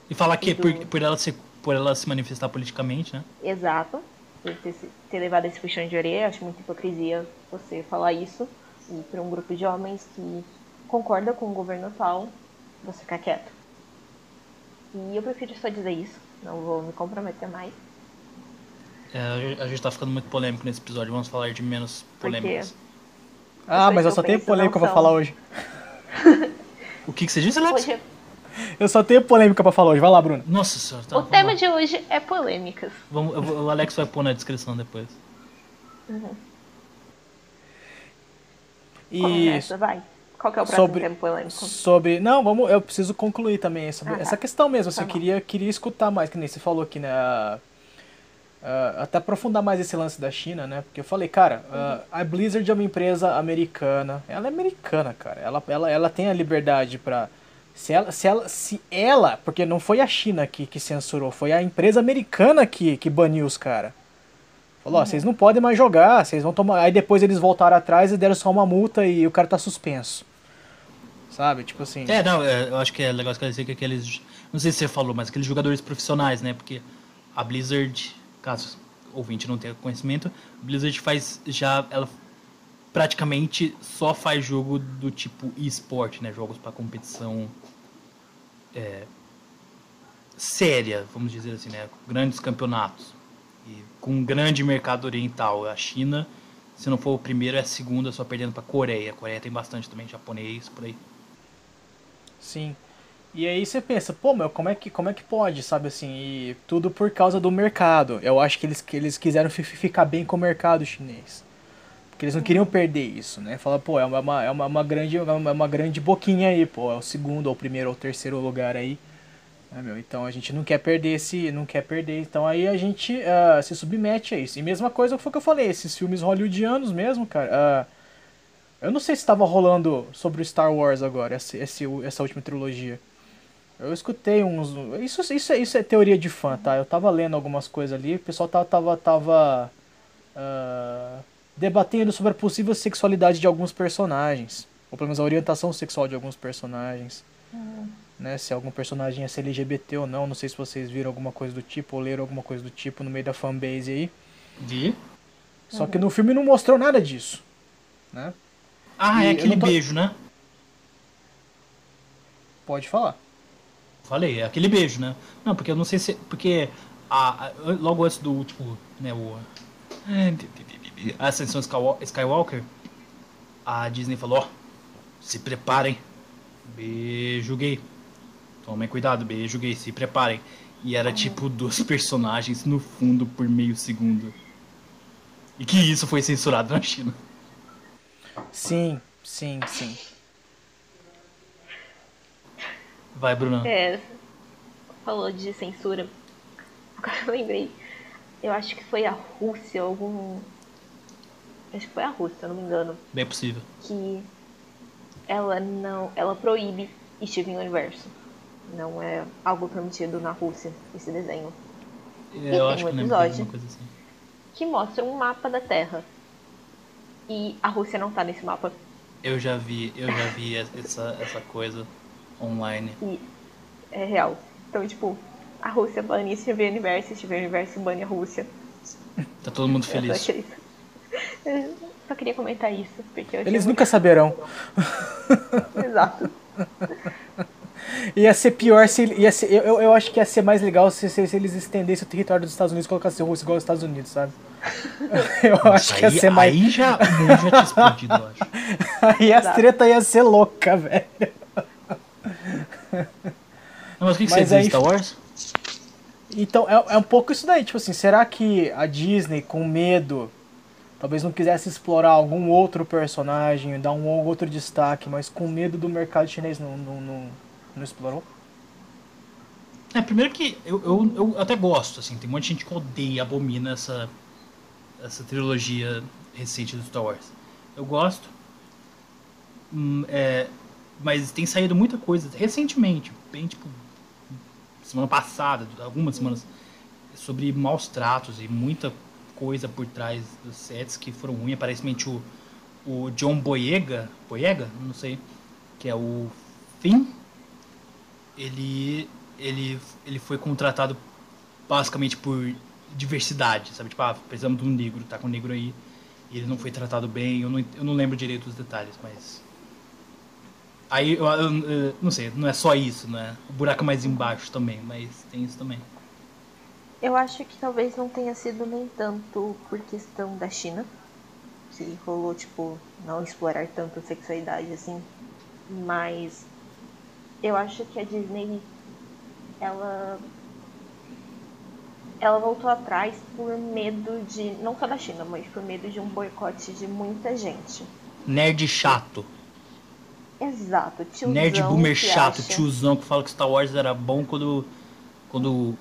Speaker 1: E falar que é por, por, ela se, por ela se manifestar politicamente, né?
Speaker 2: exato, por ter, ter levado esse puxão de orelha, acho muita hipocrisia você falar isso e para um grupo de homens que concorda com o governo atual, você ficar quieto. E eu prefiro só dizer isso, não vou me comprometer mais.
Speaker 1: É, a gente tá ficando muito polêmico nesse episódio, vamos falar de menos
Speaker 2: Porque
Speaker 1: polêmicas.
Speaker 3: Ah, mas eu só
Speaker 2: eu
Speaker 3: tenho polêmica pra
Speaker 2: são.
Speaker 3: falar hoje.
Speaker 1: O que, que você disse, Alex?
Speaker 2: Hoje,
Speaker 3: Eu só tenho polêmica pra falar hoje. Vai lá, Bruna.
Speaker 1: Nossa senhora, tá,
Speaker 2: o tema
Speaker 1: lá.
Speaker 2: de hoje é polêmicas.
Speaker 1: Vamos, o Alex vai pôr na descrição depois.
Speaker 3: E
Speaker 2: Começa, vai. Qual que é o próximo
Speaker 3: sobre,
Speaker 2: tema polêmico?
Speaker 3: sobre. Não, vamos. Eu preciso concluir também essa,
Speaker 2: Ah, tá.
Speaker 3: essa questão mesmo. Assim,
Speaker 2: Tá
Speaker 3: eu queria, queria escutar mais, que nem você falou aqui, né? a- até aprofundar mais esse lance da China, né? Porque eu falei, cara, a- a Blizzard é uma empresa americana. Ela é americana, cara. Ela, ela, ela tem a liberdade pra. Se ela, se ela, se ela, porque não foi a China que, que censurou, foi a empresa americana que, que baniu os caras. Falou, ó, vocês não podem mais jogar, vocês vão tomar. Aí depois eles voltaram atrás e deram só uma multa e o cara tá suspenso. Sabe? Tipo assim.
Speaker 1: É, não, é, eu acho que é legal esclarecer que aqueles. Não sei se você falou, mas aqueles jogadores profissionais, né? Porque a Blizzard, caso o ouvinte não tenha conhecimento, a Blizzard faz já. Ela praticamente só faz jogo do tipo eSport, né? Jogos para competição é, séria, vamos dizer assim, né? Grandes campeonatos. E com um grande mercado oriental. A China, se não for o primeiro, é a segunda, só perdendo para Coreia. A Coreia tem bastante também, japonês, por aí.
Speaker 3: Sim. E aí você pensa, pô, meu, como é que, como é que pode, sabe assim? E tudo por causa do mercado. Eu acho que eles, que eles quiseram fi- ficar bem com o mercado chinês. Porque eles não queriam perder isso, né? Fala, pô, é uma, é uma, uma grande, é uma, uma grande boquinha aí, pô. É o segundo, ou o primeiro, ou o terceiro lugar aí. né, meu? Então a gente não quer perder esse. Não quer perder. Então aí a gente ah, se submete a isso. E mesma coisa foi o que eu falei, esses filmes hollywoodianos mesmo, cara. ah, eu não sei se estava rolando sobre o Star Wars agora, esse, esse, essa última trilogia. Eu escutei uns. Isso, isso, é- isso é teoria de fã, tá? Eu tava lendo algumas coisas ali, o pessoal tava, tava, tava ah, debatendo sobre a possível sexualidade de alguns personagens. Ou pelo menos a orientação sexual de alguns personagens. Né? Se algum personagem é ser LGBT ou não. Não sei se vocês viram alguma coisa do tipo ou leram alguma coisa do tipo no meio da fanbase aí.
Speaker 1: Vi?
Speaker 3: Só que no filme não mostrou nada disso. Né?
Speaker 1: Ah,
Speaker 3: E
Speaker 1: é aquele
Speaker 3: tô-
Speaker 1: beijo, né?
Speaker 3: Pode falar.
Speaker 1: Falei, é aquele beijo, né? Não, porque eu não sei se. Porque a, a- logo antes do último, né, o. A Ascensão Skywa- Skywalker, a Disney falou, ó, se preparem. Beijo gay. Tomem cuidado, beijo gay, se preparem. E era tipo dos personagens no fundo por meio segundo. E que isso foi censurado na China.
Speaker 3: Sim, sim, sim.
Speaker 1: Vai, Bruna.
Speaker 2: É, falou de censura. Agora eu lembrei. Eu acho que foi a Rússia, algum. Acho que foi a Rússia, se eu não me engano.
Speaker 1: Bem possível.
Speaker 2: Que ela não. Ela proíbe Steven Universo. Não é algo permitido na Rússia, esse desenho.
Speaker 1: É, eu acho
Speaker 2: um
Speaker 1: que lembro
Speaker 2: episódio.
Speaker 1: coisa assim.
Speaker 2: Que mostra um mapa da Terra. E a Rússia não tá nesse mapa.
Speaker 1: Eu já vi, eu já vi essa, essa coisa online.
Speaker 2: E é real. Então, tipo, a Rússia bane Steven Universo, Steven Universo bane a Rússia.
Speaker 1: Tá todo mundo
Speaker 2: Eu só,
Speaker 1: feliz.
Speaker 2: queria... eu só queria comentar isso, porque
Speaker 3: Eles
Speaker 2: muito-
Speaker 3: nunca saberão.
Speaker 2: Exato.
Speaker 3: Ia ser pior se. Ia ser, eu, eu- eu acho que ia ser mais legal se, se, se eles estendessem o território dos Estados Unidos e colocassem Rússia igual aos Estados Unidos, sabe? Eu acho que ia
Speaker 1: aí,
Speaker 3: ser mais.
Speaker 1: aí já, o mundo já tinha explodido, eu acho.
Speaker 3: Aí as treta ia ser louca, velho.
Speaker 1: Não, mas o que, que
Speaker 3: Mas
Speaker 1: você diz
Speaker 3: aí-
Speaker 1: Star Wars?
Speaker 3: Então, é, é um pouco isso daí, tipo assim, será que a Disney, com medo, talvez não quisesse explorar algum outro personagem, dar um outro destaque, mas com medo do mercado chinês não, não, não, não explorou?
Speaker 1: É, primeiro que eu, eu, eu até gosto, assim, tem um monte de gente que odeia, abomina essa, essa trilogia recente do Star Wars. Eu gosto, hum, é, mas tem saído muita coisa recentemente, bem tipo, semana passada, algumas semanas, sobre maus tratos e muita coisa por trás dos sets que foram ruins. Aparentemente o, o John Boyega, Boyega, não sei, que é o Finn, ele, ele, ele foi contratado basicamente por diversidade, sabe? Tipo, ah, precisamos de um negro, tá com um negro aí. E ele não foi tratado bem, eu não, eu não lembro direito os detalhes, mas. Aí eu, eu- eu não sei, não é só isso, né? O buraco é mais embaixo também, mas tem isso também.
Speaker 2: Eu acho que talvez não tenha sido nem tanto por questão da China, que rolou, tipo, não explorar tanto a sexualidade assim, mas eu acho que a Disney, ela. Ela voltou atrás por medo de. não só da China, mas por medo de um boicote de muita gente.
Speaker 1: Nerd chato.
Speaker 2: Exato, tiozão.
Speaker 1: Nerd boomer chato,
Speaker 2: acha-
Speaker 1: tiozão que fala que Star Wars era bom quando. Quando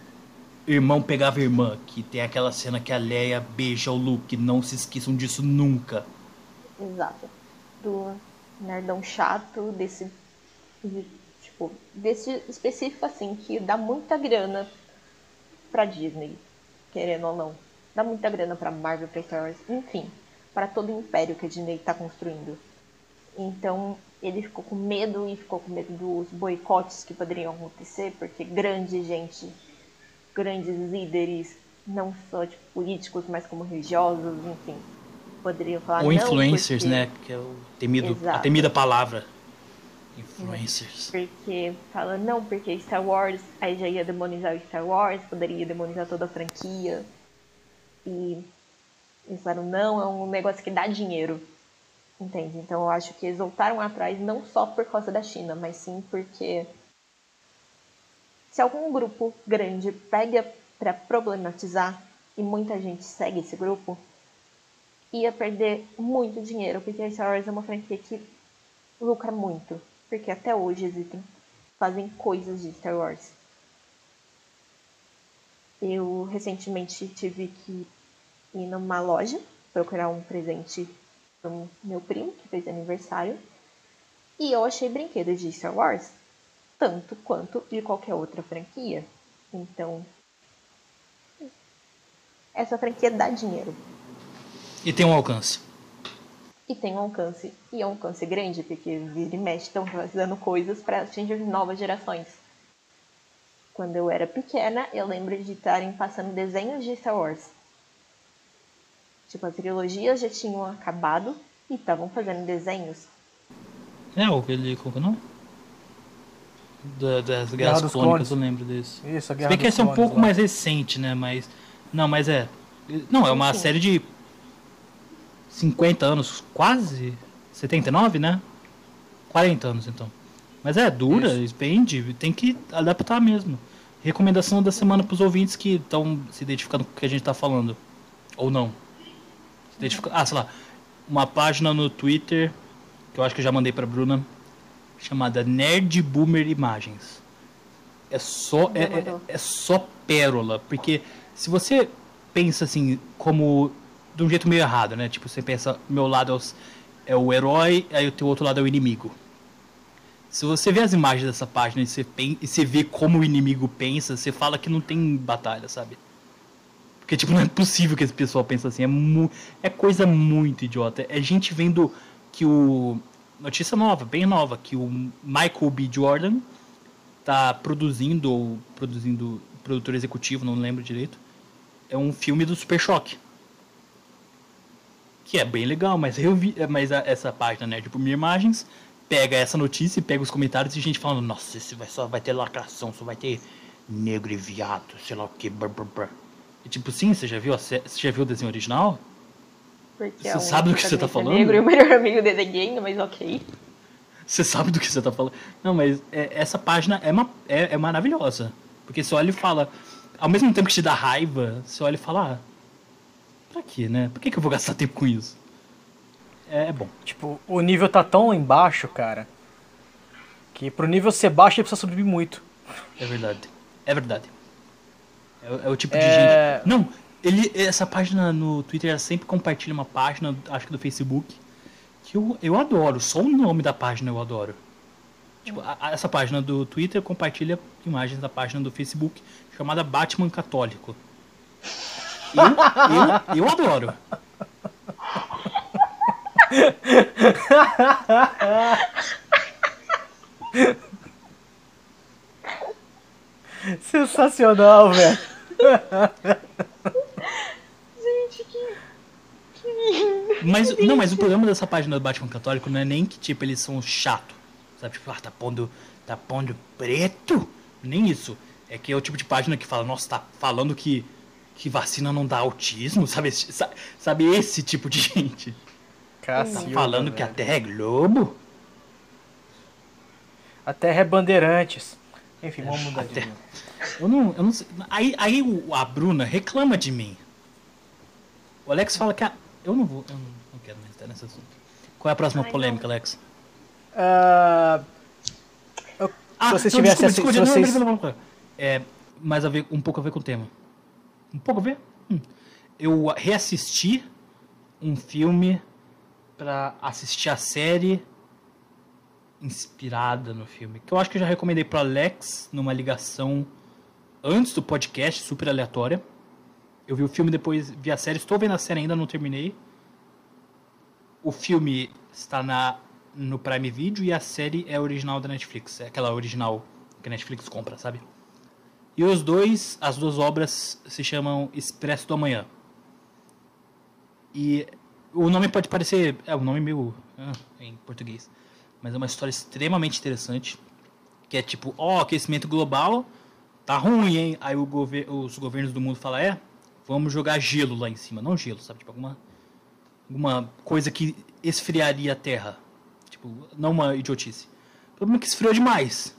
Speaker 1: irmão pegava a irmã. Que tem aquela cena que a Leia beija o Luke. Não se esqueçam disso nunca.
Speaker 2: Exato. Do nerdão chato, desse. Tipo, desse específico assim, que dá muita grana pra Disney, querendo ou não. Dá muita grana pra Marvel, pra Star Wars, enfim, para todo o império que a Disney tá construindo. Então, ele ficou com medo e ficou com medo dos boicotes que poderiam acontecer, porque grande gente, grandes líderes, não só tipo, políticos, mas como religiosos, enfim, poderiam falar
Speaker 1: Ou
Speaker 2: não,
Speaker 1: influencers,
Speaker 2: porque-
Speaker 1: né? Que é o temido, a temida palavra. Influencers.
Speaker 2: Porque fala, não, porque Star Wars, aí já ia demonizar o Star Wars, poderia demonizar toda a franquia. E eles falaram, não, é um negócio que dá dinheiro. Entende? Então eu acho que eles voltaram atrás não só por causa da China, mas sim porque se algum grupo grande pega pra problematizar e muita gente segue esse grupo, ia perder muito dinheiro, porque a Star Wars é uma franquia que lucra muito, porque até hoje existem, fazem coisas de Star Wars. Eu recentemente tive que ir numa loja procurar um presente para meu primo, que fez aniversário, e eu achei brinquedos de Star Wars, tanto quanto de qualquer outra franquia. Então, essa franquia dá dinheiro.
Speaker 1: E tem um alcance.
Speaker 2: E tem um alcance, e é um alcance grande, porque vira e mexe estão fazendo coisas para atingir novas gerações. Quando eu era pequena, eu lembro de estarem passando desenhos de Star Wars. Tipo, as trilogias já tinham acabado e estavam fazendo desenhos.
Speaker 1: É, o ele. Como que é o nome? Da- das
Speaker 3: Guerra
Speaker 1: Guerras
Speaker 3: dos
Speaker 1: Clônicas, eu lembro desse.
Speaker 3: Isso, a
Speaker 1: Se
Speaker 3: Guerra
Speaker 1: bem que esse é um pouco
Speaker 3: lá.
Speaker 1: mais recente, né? Mas. Não, mas é. Não, é uma
Speaker 2: Sim.
Speaker 1: série de 50 anos, quase 79, né? 40 anos então. Mas é dura, expende, tem que adaptar mesmo. Recomendação da semana pros ouvintes que estão se identificando com o que a gente tá falando. Ou não. Se identifica- Ah, sei lá. Uma página no Twitter, que eu acho que eu já mandei pra Bruna, chamada Nerd Boomer Imagens. É só, é, é, é só pérola, porque se você pensa assim, como de um jeito meio errado, né? Tipo, você pensa, meu lado é, é o herói, aí o teu outro lado é o inimigo. Se você vê as imagens dessa página e você, e você vê como o inimigo pensa, você fala que não tem batalha, sabe? Porque, tipo, não é possível que esse pessoal pense assim. É, mu é coisa muito idiota. É gente vendo que o. Notícia nova, bem nova, que o Michael B. Jordan tá produzindo, ou produzindo, produtor executivo, não lembro direito. É um filme do Super Choque. Que é bem legal, mas eu vi. Mas a- essa página, né, tipo, Mir Imagens, pega essa notícia e pega os comentários e gente falando, nossa, esse vai, só vai ter lacração, só vai ter negro e viado, sei lá o que, brr, brr, brr. E tipo, sim, você já viu, você já viu o desenho original?
Speaker 2: Porque
Speaker 1: Você
Speaker 2: é
Speaker 1: sabe do que você tá falando?
Speaker 2: negro e o melhor amigo dele é mas ok.
Speaker 1: Você sabe do que você tá falando. Não, mas é- essa página é, uma, é, é maravilhosa. Porque você olha e fala. Ao mesmo tempo que te dá raiva, você olha e fala. Ah, pra quê, né? Por que, que eu vou gastar tempo com isso? É, é bom.
Speaker 3: Tipo, o nível tá tão embaixo, cara, que pro nível ser baixo ele precisa subir muito.
Speaker 1: É verdade. É verdade. É, o- é o tipo de
Speaker 3: É.
Speaker 1: gente. Não, ele, essa página no Twitter ela sempre compartilha uma página, acho que do Facebook, que eu, eu adoro. Só o nome da página eu adoro. Tipo, a- a- essa página do Twitter compartilha imagens da página do Facebook chamada Batman Católico. Eu, eu, eu adoro.
Speaker 3: Sensacional, velho.
Speaker 2: Gente, que. Que.
Speaker 1: Mas, não, mas o problema dessa página do Batman Católico não é nem que, tipo, eles são chato. Sabe, tipo, ah, tá pondo, tá pondo preto? Nem isso. É que é o tipo de página que fala, nossa, tá falando que, que vacina não dá autismo, sabe? Sabe esse tipo de gente? Tá
Speaker 3: Cacilda,
Speaker 1: falando que a
Speaker 3: velho.
Speaker 1: Terra é globo?
Speaker 3: A Terra é bandeirantes. Enfim, vamos mudar
Speaker 1: a
Speaker 3: de
Speaker 1: Terra-. Eu não, eu não sei. Aí, aí a Bruna reclama de mim. O Alex fala que a... Eu não vou, eu não, não quero mais estar nesse assunto. Qual é a próxima
Speaker 2: Ai,
Speaker 1: polêmica,
Speaker 2: não.
Speaker 1: Alex?
Speaker 3: Ah, eu-
Speaker 1: Ah,
Speaker 3: se vocês
Speaker 1: não,
Speaker 3: tivessem
Speaker 1: desculpa, desculpa,
Speaker 3: vocês-
Speaker 1: não, não, não, não. É, mas a ver, um pouco a ver com o tema. Um pouco ver? Hum. Eu reassisti um filme pra assistir a série inspirada no filme. Que eu acho que eu já recomendei pro Alex numa ligação antes do podcast, super aleatória. Eu vi o filme depois, vi a série, estou vendo a série ainda, não terminei. O filme está na, no Prime Video e a série é original da Netflix. É aquela original que a Netflix compra, sabe? E os dois, as duas obras se chamam Expresso do Amanhã. E o nome pode parecer. É um nome meio. ah, em português. Mas é uma história extremamente interessante. Que é tipo, ó, aquecimento global tá ruim, hein? Aí gover os governos do mundo falam, é, vamos jogar gelo lá em cima. Não gelo, sabe? Tipo, alguma, alguma coisa que esfriaria a Terra. Tipo, não uma idiotice. O problema é que esfriou demais.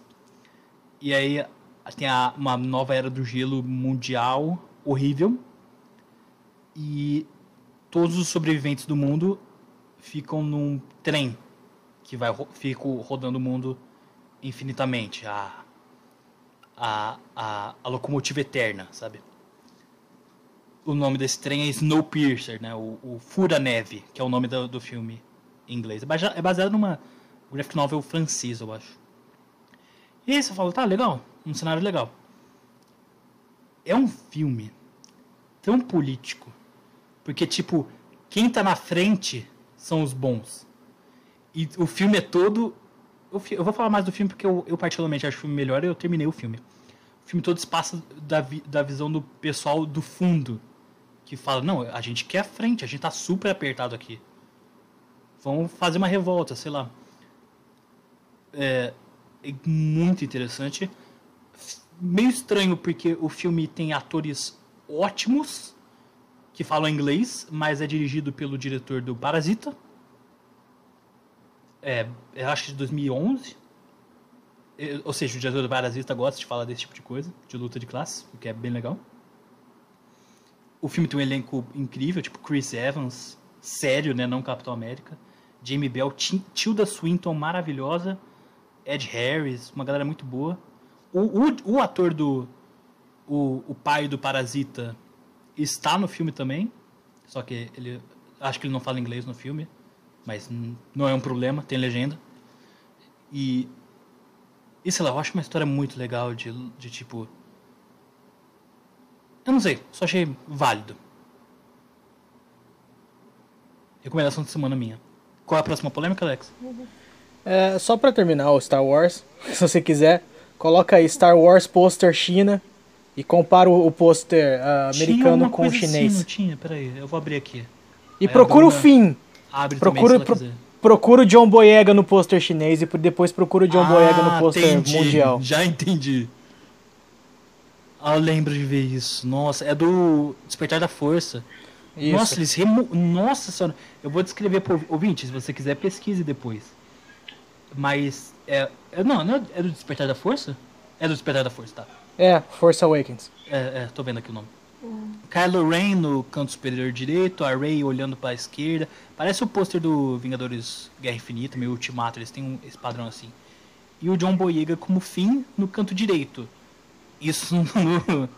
Speaker 1: E aí tem a, uma nova era do gelo mundial horrível. E todos os sobreviventes do mundo ficam num trem que vai fica rodando o mundo infinitamente. A, a, a, a locomotiva eterna, sabe? O nome desse trem é Snowpiercer, né? O, o Fura-Neve, que é o nome do, do filme em inglês. É baseado, é baseado numa graphic novel francês, eu acho. E aí você fala, tá, legal, um cenário legal. É um filme tão político. Porque, tipo, quem tá na frente são os bons. E o filme é todo. Eu, vou falar mais do filme porque eu, eu particularmente acho o filme melhor e eu terminei o filme. O filme todo se passa da, vi- da visão do pessoal do fundo. Que fala, não, a gente quer a frente, a gente tá super apertado aqui. Vamos fazer uma revolta, sei lá. É, é muito interessante. Meio estranho porque o filme tem atores ótimos que falam inglês, mas é dirigido pelo diretor do Parasita. É, eu acho que de 2011. É, Ou seja, o diretor do Parasita gosta de falar desse tipo de coisa, de luta de classe, o que é bem legal. O filme tem um elenco incrível, tipo Chris Evans, sério, né, não Capitão América. Jamie Bell, Ti- Tilda Swinton, maravilhosa. Ed Harris, uma galera muito boa. O, o, o ator do. O, o pai do Parasita está no filme também. Só que ele. Acho que ele não fala inglês no filme. Mas não é um problema, tem legenda. E E sei lá, eu acho uma história muito legal de, de tipo. Eu não sei, só achei válido. Recomendação de semana minha. Qual é a próxima polêmica, Alex?
Speaker 3: É, só pra terminar o Star Wars, se você quiser, coloca aí Star Wars pôster China e compara o, o pôster ah,
Speaker 1: Tinha
Speaker 3: americano com o
Speaker 1: coisa
Speaker 3: chinês.
Speaker 1: Assim, não tinha? Peraí, eu vou abrir aqui.
Speaker 3: e
Speaker 1: Aí
Speaker 3: procura o fim.
Speaker 1: Abre
Speaker 3: Procura,
Speaker 1: também,
Speaker 3: pro- procura o John Boyega no pôster chinês e depois procura o John Boyega no
Speaker 1: Ah,
Speaker 3: pôster mundial.
Speaker 1: Já entendi. Ah, eu lembro de ver isso. Nossa, é do Despertar da Força.
Speaker 3: Isso.
Speaker 1: Nossa, eles remo... Nossa senhora. Eu vou descrever pro ouvinte, se você quiser, pesquise depois. Mas, é... é- Não, não é é do Despertar da Força? É do Despertar da Força, tá.
Speaker 3: É, Force Awakens.
Speaker 1: É, é, tô vendo aqui o nome. Kylo Ren no canto superior direito, a Rey olhando pra esquerda. Parece o pôster do Vingadores Guerra Infinita, meio Ultimato, eles têm um, esse padrão assim. E o John Boyega como fim no canto direito. Isso no,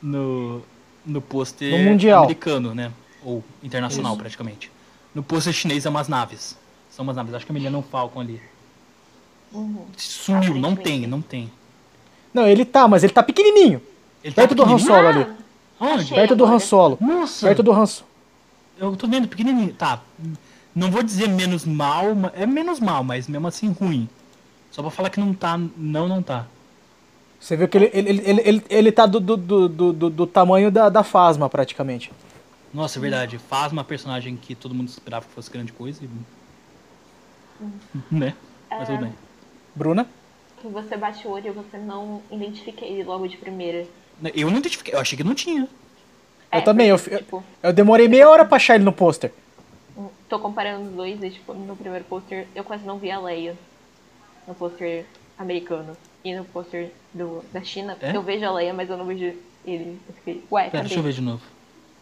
Speaker 1: no, no pôster americano, né? Ou internacional,
Speaker 3: Isso.
Speaker 1: praticamente. No pôster chinês é umas naves. São umas naves. Acho que a Millennium Falcon ali.
Speaker 2: Uhum.
Speaker 1: Sumiu, não tem, não tem.
Speaker 3: Não, ele tá, mas ele tá pequenininho.
Speaker 1: Ele
Speaker 3: Perto do Han? Solo ali.
Speaker 1: Onde?
Speaker 2: Achei.
Speaker 3: Perto do. Han Solo.
Speaker 1: Nossa!
Speaker 3: Perto do Han Solo.
Speaker 1: Eu tô vendo pequenininho. Tá. Não vou dizer menos mal, ma- é menos mal, mas mesmo assim ruim. Só pra falar que não tá. Não, não tá.
Speaker 3: Você viu que ele, ele, ele, ele, ele tá do, do, do, do, do- tamanho da, da Fasma, praticamente.
Speaker 1: Nossa, é verdade. Faz uma personagem que todo mundo esperava que fosse grande coisa e. Né? Mas tudo bem.
Speaker 3: Bruna?
Speaker 2: Que você bate o olho e você não identifica ele logo de primeira.
Speaker 1: Eu não identifiquei, eu achei que não tinha.
Speaker 3: Eu também, eu,
Speaker 2: porque,
Speaker 3: eu,
Speaker 2: tipo,
Speaker 3: eu demorei meia hora pra achar ele no pôster.
Speaker 2: tô comparando os dois e, tipo, no primeiro pôster eu quase não vi a Leia. No pôster americano. E no pôster do, da China,
Speaker 1: É?
Speaker 2: eu vejo a Leia, mas eu não vejo ele. Eu fiquei, ué,
Speaker 1: Pera,
Speaker 2: cadê?
Speaker 1: deixa eu ver de novo.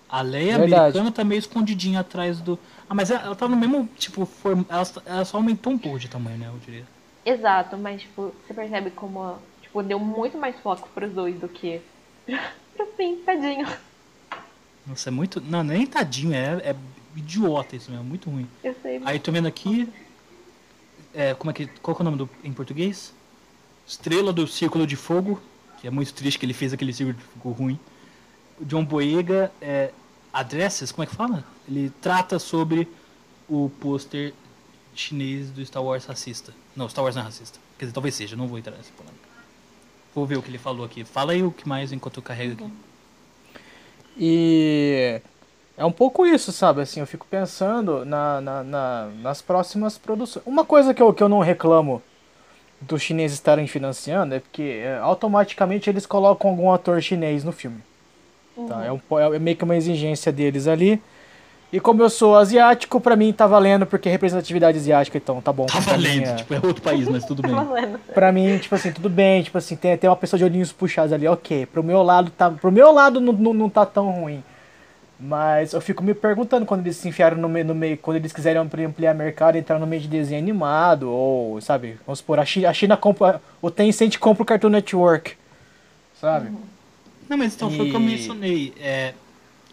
Speaker 1: A Leia
Speaker 3: Verdade.
Speaker 1: americana tá meio escondidinha atrás do. Ah, mas ela, ela tá no mesmo, tipo, form... ela, ela só aumentou um pouco de tamanho, né? Eu diria.
Speaker 2: Exato, mas, tipo, você percebe como, tipo, deu muito mais foco pros dois do que pro fim, tadinho.
Speaker 1: Nossa, é muito. Não, nem tadinho, é, é idiota isso mesmo, muito ruim.
Speaker 2: Eu sei,
Speaker 1: Aí tô vendo aqui. É, como é que. Qual que é o nome do, em português? Estrela do Círculo de Fogo, que é muito triste que ele fez aquele círculo de fogo ruim. O John Boyega é, Addresses, como é que fala? Ele trata sobre o pôster chinês do Star Wars racista. Não, Star Wars não é racista. Quer dizer, talvez seja, não vou entrar nessa polêmica. Vou ver o que ele falou aqui. Fala aí o que mais enquanto eu carrego aqui.
Speaker 3: E é um pouco isso, sabe? Assim, eu fico pensando na, na- na- nas próximas produções. Uma coisa que eu, que eu não reclamo dos chineses estarem financiando é porque é, automaticamente eles colocam algum ator chinês no filme. Tá? É, um é meio que uma exigência deles ali. E como eu sou asiático, pra mim tá valendo, porque é representatividade asiática, então tá bom.
Speaker 1: Tá valendo,
Speaker 3: é-
Speaker 1: tipo, é outro país, mas tudo bem.
Speaker 2: tá valendo.
Speaker 3: Pra mim, tipo assim, tudo bem, tipo assim, tem, tem uma pessoa de olhinhos puxados ali, ok. Pro meu lado, tá, pro meu lado não, não, não tá tão ruim. Mas eu fico me perguntando quando eles se enfiaram no meio, no meio quando eles quiserem ampli- ampliar mercado, entrar no meio de desenho animado, ou, sabe, vamos supor, a China, a China compra, o Tencent compra o Cartoon Network, sabe?
Speaker 1: Não, mas então foi o que eu
Speaker 3: E-
Speaker 1: mencionei. É,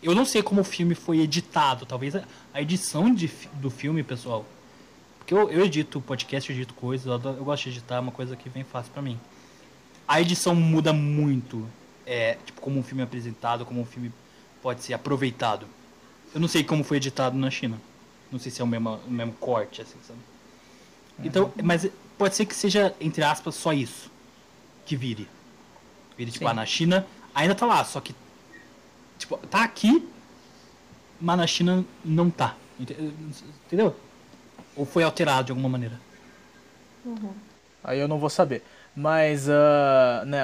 Speaker 1: eu não sei como o filme foi editado. Talvez a, edição de do filme, pessoal. Porque eu, eu edito podcast, eu edito coisas, eu, eu gosto de editar, é uma coisa que vem fácil pra mim. A edição muda muito. É, tipo, como um filme é apresentado, como um filme pode ser aproveitado. Eu não sei como foi editado na China. Não sei se é o mesmo, o mesmo corte, assim, sabe? Então, mas pode ser que seja, entre aspas, só isso. Que vire. Vire, tipo, ah, na China ainda tá lá, só que. Tipo, tá aqui, mas na China não tá. Ente- Entendeu? Ou foi alterado de alguma maneira.
Speaker 3: Aí eu não vou saber. Mas, ah, né,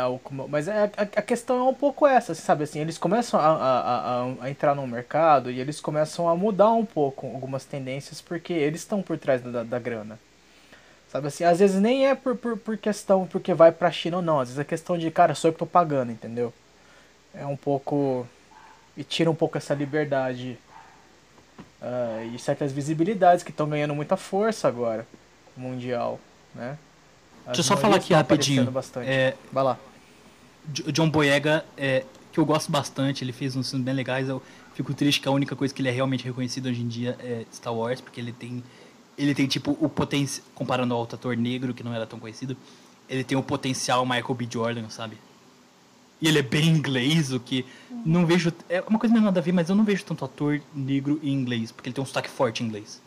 Speaker 3: mas é, a, a questão é um pouco essa, sabe? Assim, eles começam a, a, a, a entrar no mercado e eles começam a mudar um pouco algumas tendências porque eles estão por trás da, da grana. Sabe assim, às vezes nem é por, por, por questão porque vai pra China ou não, às vezes é questão de, cara, sou eu que tô pagando, entendeu? É um pouco. E tira um pouco essa liberdade ah, e certas visibilidades que estão ganhando muita força agora, mundial, né?
Speaker 1: Deixa eu
Speaker 3: As
Speaker 1: só falar aqui rapidinho.
Speaker 3: Bastante.
Speaker 1: É,
Speaker 3: Vai lá.
Speaker 1: Jo- John Boyega, é, que eu gosto bastante, ele fez uns filmes bem legais. Eu fico triste que a única coisa que ele é realmente reconhecido hoje em dia é Star Wars, porque ele tem, ele tem tipo o potencial, comparando ao ator negro que não era tão conhecido, ele tem o potencial Michael B. Jordan, sabe? E ele é bem inglês, o que não vejo. É uma coisa meio nada a ver, mas eu não vejo tanto ator negro em inglês, porque ele tem um sotaque forte em inglês.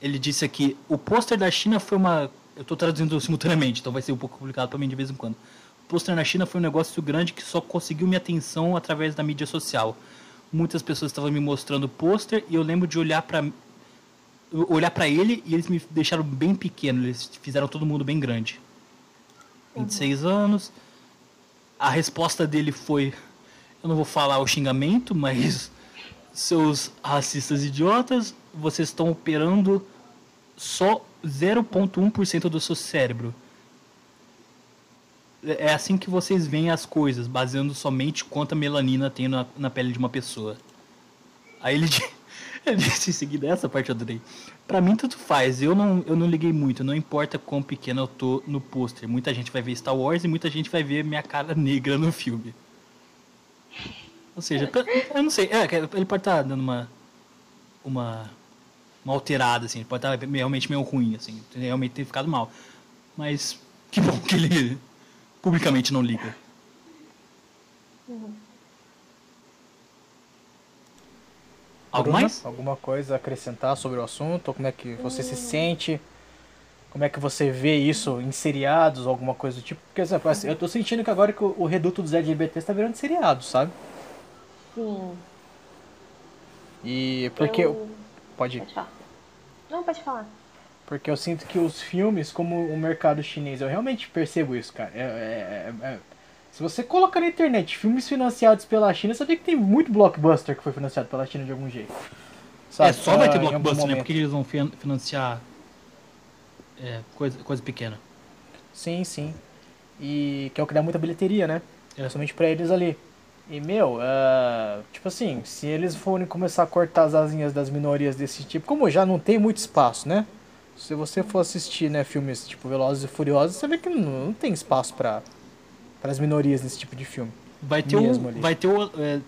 Speaker 1: Ele disse aqui: o pôster da China foi uma. Eu estou traduzindo simultaneamente, então vai ser um pouco complicado para mim de vez em quando. O pôster na China foi um negócio grande que só conseguiu minha atenção através da mídia social. Muitas pessoas estavam me mostrando o pôster e eu lembro de olhar para olhar para ele e eles me deixaram bem pequeno, eles fizeram todo mundo bem grande. 26 uhum. anos. A resposta dele foi: eu não vou falar o xingamento, mas seus racistas idiotas, vocês estão operando só 0,1% do seu cérebro. É assim que vocês veem as coisas, baseando somente quanta melanina tem na, na pele de uma pessoa. Aí ele, ele disse em seguida, essa parte eu adorei. Pra mim, tanto faz. Eu não, eu não liguei muito. Não importa quão pequeno eu tô no pôster. Muita gente vai ver Star Wars e muita gente vai ver minha cara negra no filme. Ou seja, eu não sei. É, ele pode estar tá dando uma. Uma. Uma alterada, assim. Ele pode estar tá realmente meio ruim, assim. Realmente ter ficado mal. Mas. Que bom que ele publicamente não liga.
Speaker 3: Uhum. Algo mais? Alguma coisa a acrescentar sobre o assunto? Como é que você hum. se sente? Como é que você vê isso em seriados ou alguma coisa do tipo? Porque, exemplo, assim, eu tô sentindo que agora que o, reduto dos LGBT está virando seriado, sabe?
Speaker 2: Sim.
Speaker 3: E porque.
Speaker 2: Eu...
Speaker 3: Pode
Speaker 2: ir. Pode falar. Não, pode falar.
Speaker 3: Porque eu sinto que os filmes, como o mercado chinês, eu realmente percebo isso, cara. É, é, é, é se você colocar na internet filmes financiados pela China, você vê que tem muito blockbuster que foi financiado pela China de algum jeito.
Speaker 1: Sabe? É, só vai ter blockbuster, né? Porque eles vão financiar é, coisa, coisa pequena.
Speaker 3: Sim, sim. E que é o que dá muita bilheteria, né? É. Somente pra eles ali. E, meu, uh, tipo assim, se eles forem começar a cortar as asinhas das minorias desse tipo, como já não tem muito espaço, né? Se você for assistir, né, filmes tipo Velozes e Furiosos, você vê que não, não tem espaço pra para as minorias nesse tipo de filme.
Speaker 1: Vai ter o, ali. vai ter o é,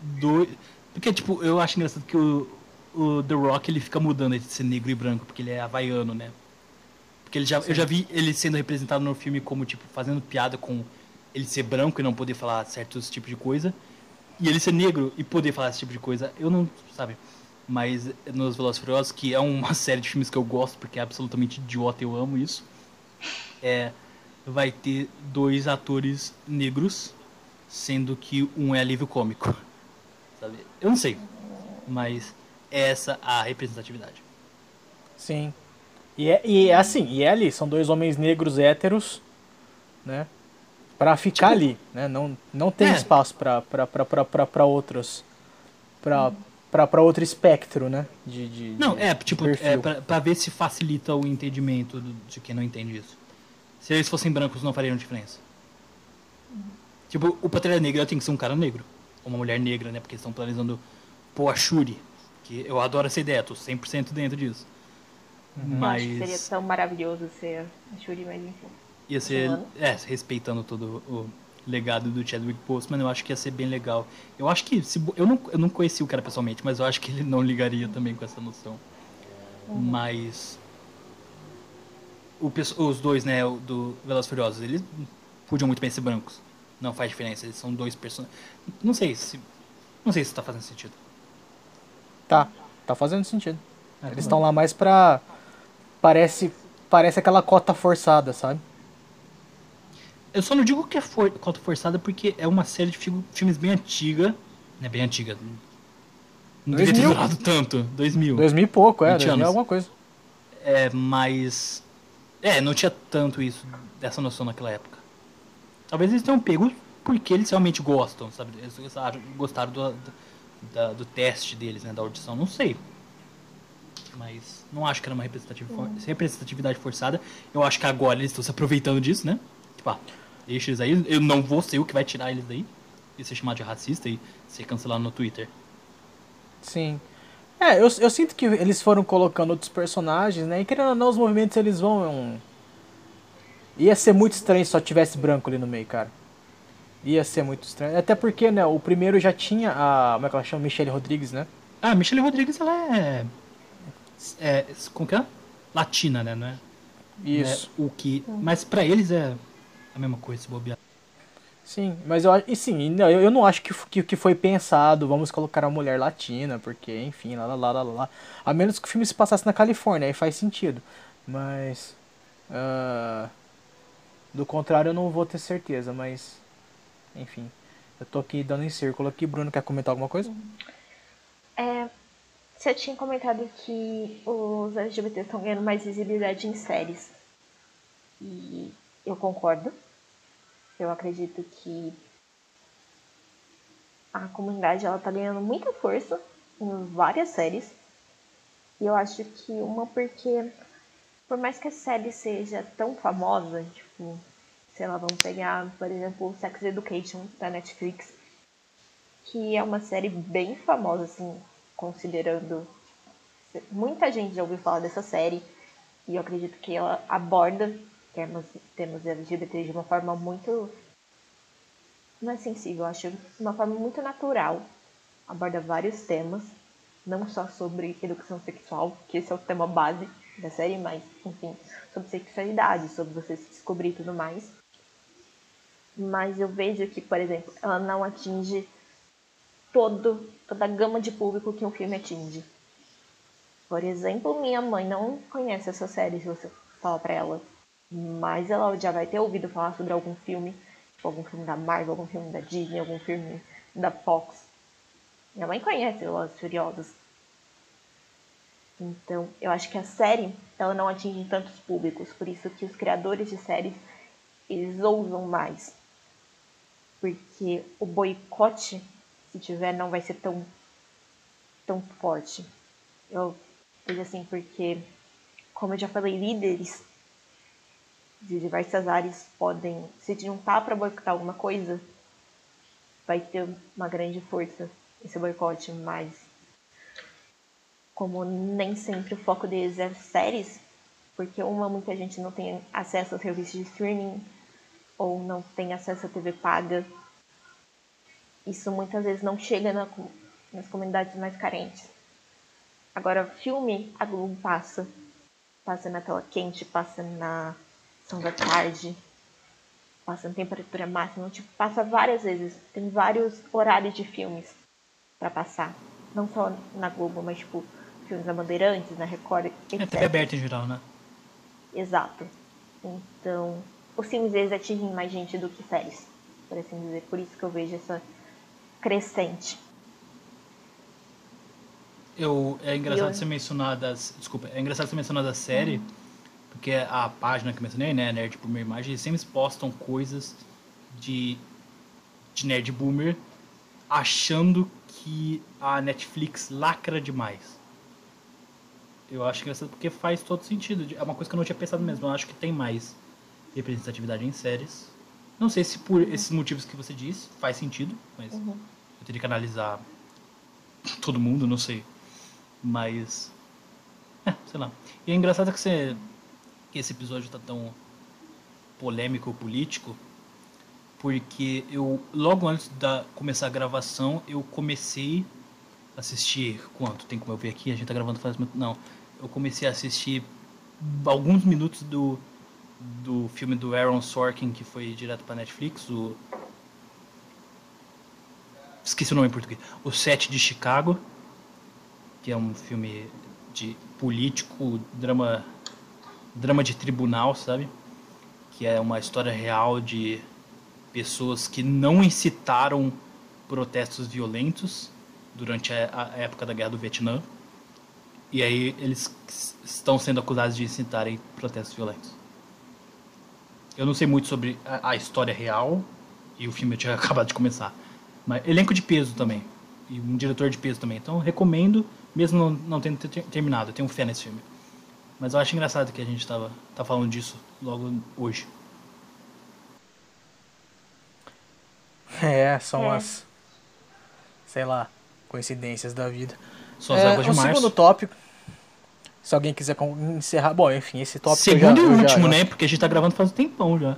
Speaker 1: do, porque tipo eu acho engraçado que o, o The Rock ele fica mudando de ser negro e branco porque ele é havaiano, né? Porque ele já, eu já vi ele sendo representado no filme como tipo fazendo piada com ele ser branco e não poder falar certos tipos de coisa e ele ser negro e poder falar esse tipo de coisa. Eu não, sabe? Mas nos Velozes Furiosos, que é uma série de filmes que eu gosto porque é absolutamente idiota, eu amo isso. É vai ter dois atores negros, sendo que um é alívio cômico. Sabe? Eu não sei, mas essa a representatividade.
Speaker 3: Sim. E é, e é assim, e é ali, são dois homens negros héteros, né? Pra ficar tipo, ali, né? Não, não tem é. espaço pra, pra, pra, pra, pra, pra outros. Pra, pra, pra outro espectro, né? De, de,
Speaker 1: não,
Speaker 3: de,
Speaker 1: é, tipo, é pra, pra ver se facilita o entendimento de quem não entende isso. Se eles fossem brancos, não fariam diferença. Uhum. Tipo, o Pantera Negra tem que ser um cara negro. Ou uma mulher negra, né? Porque eles estão planejando pôr a Shuri. Que eu adoro essa ideia, tô 100% dentro disso.
Speaker 2: Uhum. Mas... Eu acho que seria tão maravilhoso ser a Shuri, mas enfim.
Speaker 1: Ia ser, é, respeitando todo o legado do Chadwick Boseman, eu acho que ia ser bem legal. Eu acho que, se, eu, não, eu não conheci o cara pessoalmente, mas eu acho que ele não ligaria também com essa noção. Uhum. Mas o, os dois, né, do Velozes Furiosos, eles podiam muito bem ser brancos. Não faz diferença, eles são dois personagens. Não sei se. Não sei se tá fazendo sentido.
Speaker 3: Tá, tá fazendo sentido. É, eles estão lá mais pra. Parece. Parece aquela cota forçada, sabe?
Speaker 1: Eu só não digo que é for, cota forçada porque é uma série de filmes bem antiga. Né, bem antiga. Não devia ter durado tanto. 2000.
Speaker 3: 2000 e pouco, é. 2000 alguma coisa.
Speaker 1: É, mas é, não tinha tanto isso, dessa noção naquela época. Talvez eles tenham pego porque eles realmente gostam, sabe? Eles gostaram do, do, do teste deles, né? Da audição, não sei. Mas não acho que era uma representatividade forçada. Eu acho que agora eles estão se aproveitando disso, né? Tipo, ah, deixa eles aí. Eu não vou ser o que vai tirar eles daí. E ser chamado de racista e ser cancelado no Twitter.
Speaker 3: Sim. É, eu, eu sinto que eles foram colocando outros personagens, né? E querendo ou não, os movimentos eles vão. Um... Ia ser muito estranho se só tivesse branco ali no meio, cara. Ia ser muito estranho. Até porque, né, o primeiro já tinha a. Como é que ela chama? Michelle Rodrigues, né?
Speaker 1: Ah, Michelle Rodrigues, ela é. É. Como que é? Latina, né? Não é?
Speaker 3: Isso.
Speaker 1: Né? O que, mas para eles é a mesma coisa, se bobear.
Speaker 3: Sim, mas eu e sim, eu, eu não acho que, que, que foi pensado, vamos colocar a mulher latina, porque, enfim, lá, lá, lá, lá, lá. A menos que o filme se passasse na Califórnia, aí faz sentido. Mas. Uh, do contrário, eu não vou ter certeza, mas. Enfim. Eu tô aqui dando em círculo aqui. Bruno, quer comentar alguma coisa?
Speaker 2: É, você tinha comentado que os LGBT estão ganhando mais visibilidade em séries. E eu concordo. Eu acredito que a comunidade ela tá ganhando muita força em várias séries. E eu acho que uma porque por mais que a série seja tão famosa, tipo, sei lá, vamos pegar, por exemplo, Sex Education da Netflix, que é uma série bem famosa, assim, considerando. Muita gente já ouviu falar dessa série, e eu acredito que ela aborda temas, temas LGBT de uma forma muito. Não é sensível, eu acho, de uma forma muito natural. Aborda vários temas, não só sobre educação sexual, que esse é o tema base da série, mas, enfim, sobre sexualidade, sobre você se descobrir e tudo mais. Mas eu vejo que, por exemplo, ela não atinge todo, toda a gama de público que um filme atinge. Por exemplo, minha mãe não conhece essa série se você falar pra ela. Mas ela já vai ter ouvido falar sobre algum filme, tipo algum filme da Marvel, algum filme da Disney, algum filme da Fox. Minha mãe conhece Velozes Furiosos. Então, eu acho que a série, ela não atinge tantos públicos, por isso que os criadores de séries, eles ousam mais. Porque o boicote, se tiver, não vai ser tão, tão forte. Eu vejo assim, porque, como eu já falei, líderes de diversas áreas podem se juntar para boicotar alguma coisa, vai ter uma grande força esse boicote, mas como nem sempre o foco deles é séries, porque uma, muita gente não tem acesso a serviços de streaming ou não tem acesso à TV paga. Isso muitas vezes não chega na, nas comunidades mais carentes. Agora, filme, a Globo passa. Passa na tela quente, passa na sessão da tarde, passa na temperatura máxima, tipo, passa várias vezes. Tem vários horários de filmes para passar. Não só na Globo, mas tipo, filmes da Bandeirantes, na Record, etc.
Speaker 1: É TV aberta em geral, né?
Speaker 2: Exato. Então, os filmes eles atingem mais gente do que séries, por assim dizer. Por isso que eu vejo essa crescente.
Speaker 1: Eu, é engraçado eu... você mencionar das. Desculpa, é engraçado você mencionar da série, uhum. Porque a página que eu mencionei, né, Nerd Boomer Imagem, eles sempre postam coisas de, de Nerd Boomer achando que a Netflix lacra demais. Eu acho engraçado porque faz todo sentido. É uma coisa que eu não tinha pensado mesmo. Eu acho que tem mais representatividade em séries. Não sei se por esses motivos que você disse faz sentido, mas uhum. eu teria que analisar todo mundo, não sei. Mas. É, sei lá. E é engraçado que, você, que esse episódio tá tão polêmico político, porque eu, logo antes da começar a gravação, eu comecei a assistir. Quanto? Tem como eu ver aqui? A gente tá gravando faz muito. Não eu comecei a assistir alguns minutos do, do filme do Aaron Sorkin que foi direto para Netflix, o esqueci o nome em português, o Sete de Chicago, que é um filme de político, drama drama de tribunal, sabe? Que é uma história real de pessoas que não incitaram protestos violentos durante a, época da Guerra do Vietnã e aí eles estão sendo acusados de incitarem protestos violentos. Eu não sei muito sobre a, história real, e o filme eu tinha acabado de começar. Mas elenco de peso também. E um diretor de peso também. Então recomendo, mesmo não, tendo ter terminado. Eu tenho fé nesse filme. Mas eu acho engraçado que a gente estava tá falando disso logo hoje.
Speaker 3: É, são é. as. Sei lá, coincidências da vida.
Speaker 1: Só as é, águas de o março.
Speaker 3: segundo tópico. Se alguém quiser encerrar. Bom, enfim, esse tópico.
Speaker 1: Segundo
Speaker 3: já,
Speaker 1: e último, já, né? Porque a gente tá gravando faz um tempão já.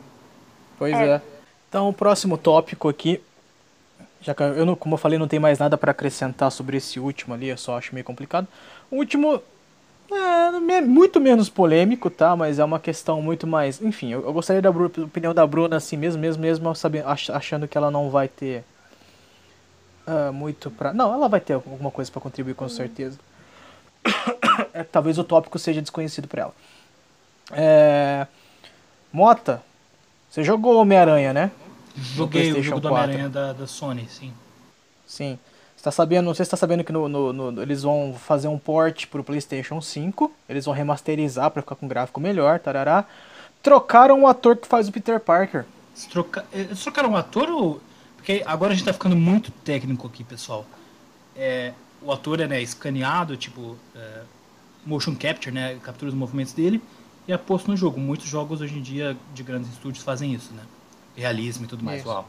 Speaker 3: Pois é. é. Então, o próximo tópico aqui. Já que eu, não, como eu falei, não tem mais nada para acrescentar sobre esse último ali, eu só acho meio complicado. O último É, muito menos polêmico, tá? Mas é uma questão muito mais. Enfim, eu, eu gostaria da Bruna, opinião da Bruna, assim, mesmo, mesmo, mesmo sabendo, achando que ela não vai ter uh, muito pra. Não, ela vai ter alguma coisa para contribuir com certeza. é, talvez o tópico seja desconhecido para ela. É... Mota, você jogou Homem-Aranha, né?
Speaker 1: Joguei o jogo do Homem-Aranha da, da Sony, sim.
Speaker 3: Sim. Você tá sabendo, não sei se está sabendo que no, no, no, eles vão fazer um port pro PlayStation 5. Eles vão remasterizar para ficar com gráfico melhor, tarará. Trocaram o ator que faz o Peter Parker.
Speaker 1: Eles, troca... Eles trocaram o ator ou. Porque agora a gente tá ficando muito técnico aqui, pessoal. É, o ator é né, escaneado, tipo. É, motion capture, né? Captura os movimentos dele e é posto no jogo. Muitos jogos hoje em dia de grandes estúdios fazem isso, né? Realismo e tudo mais. Uau.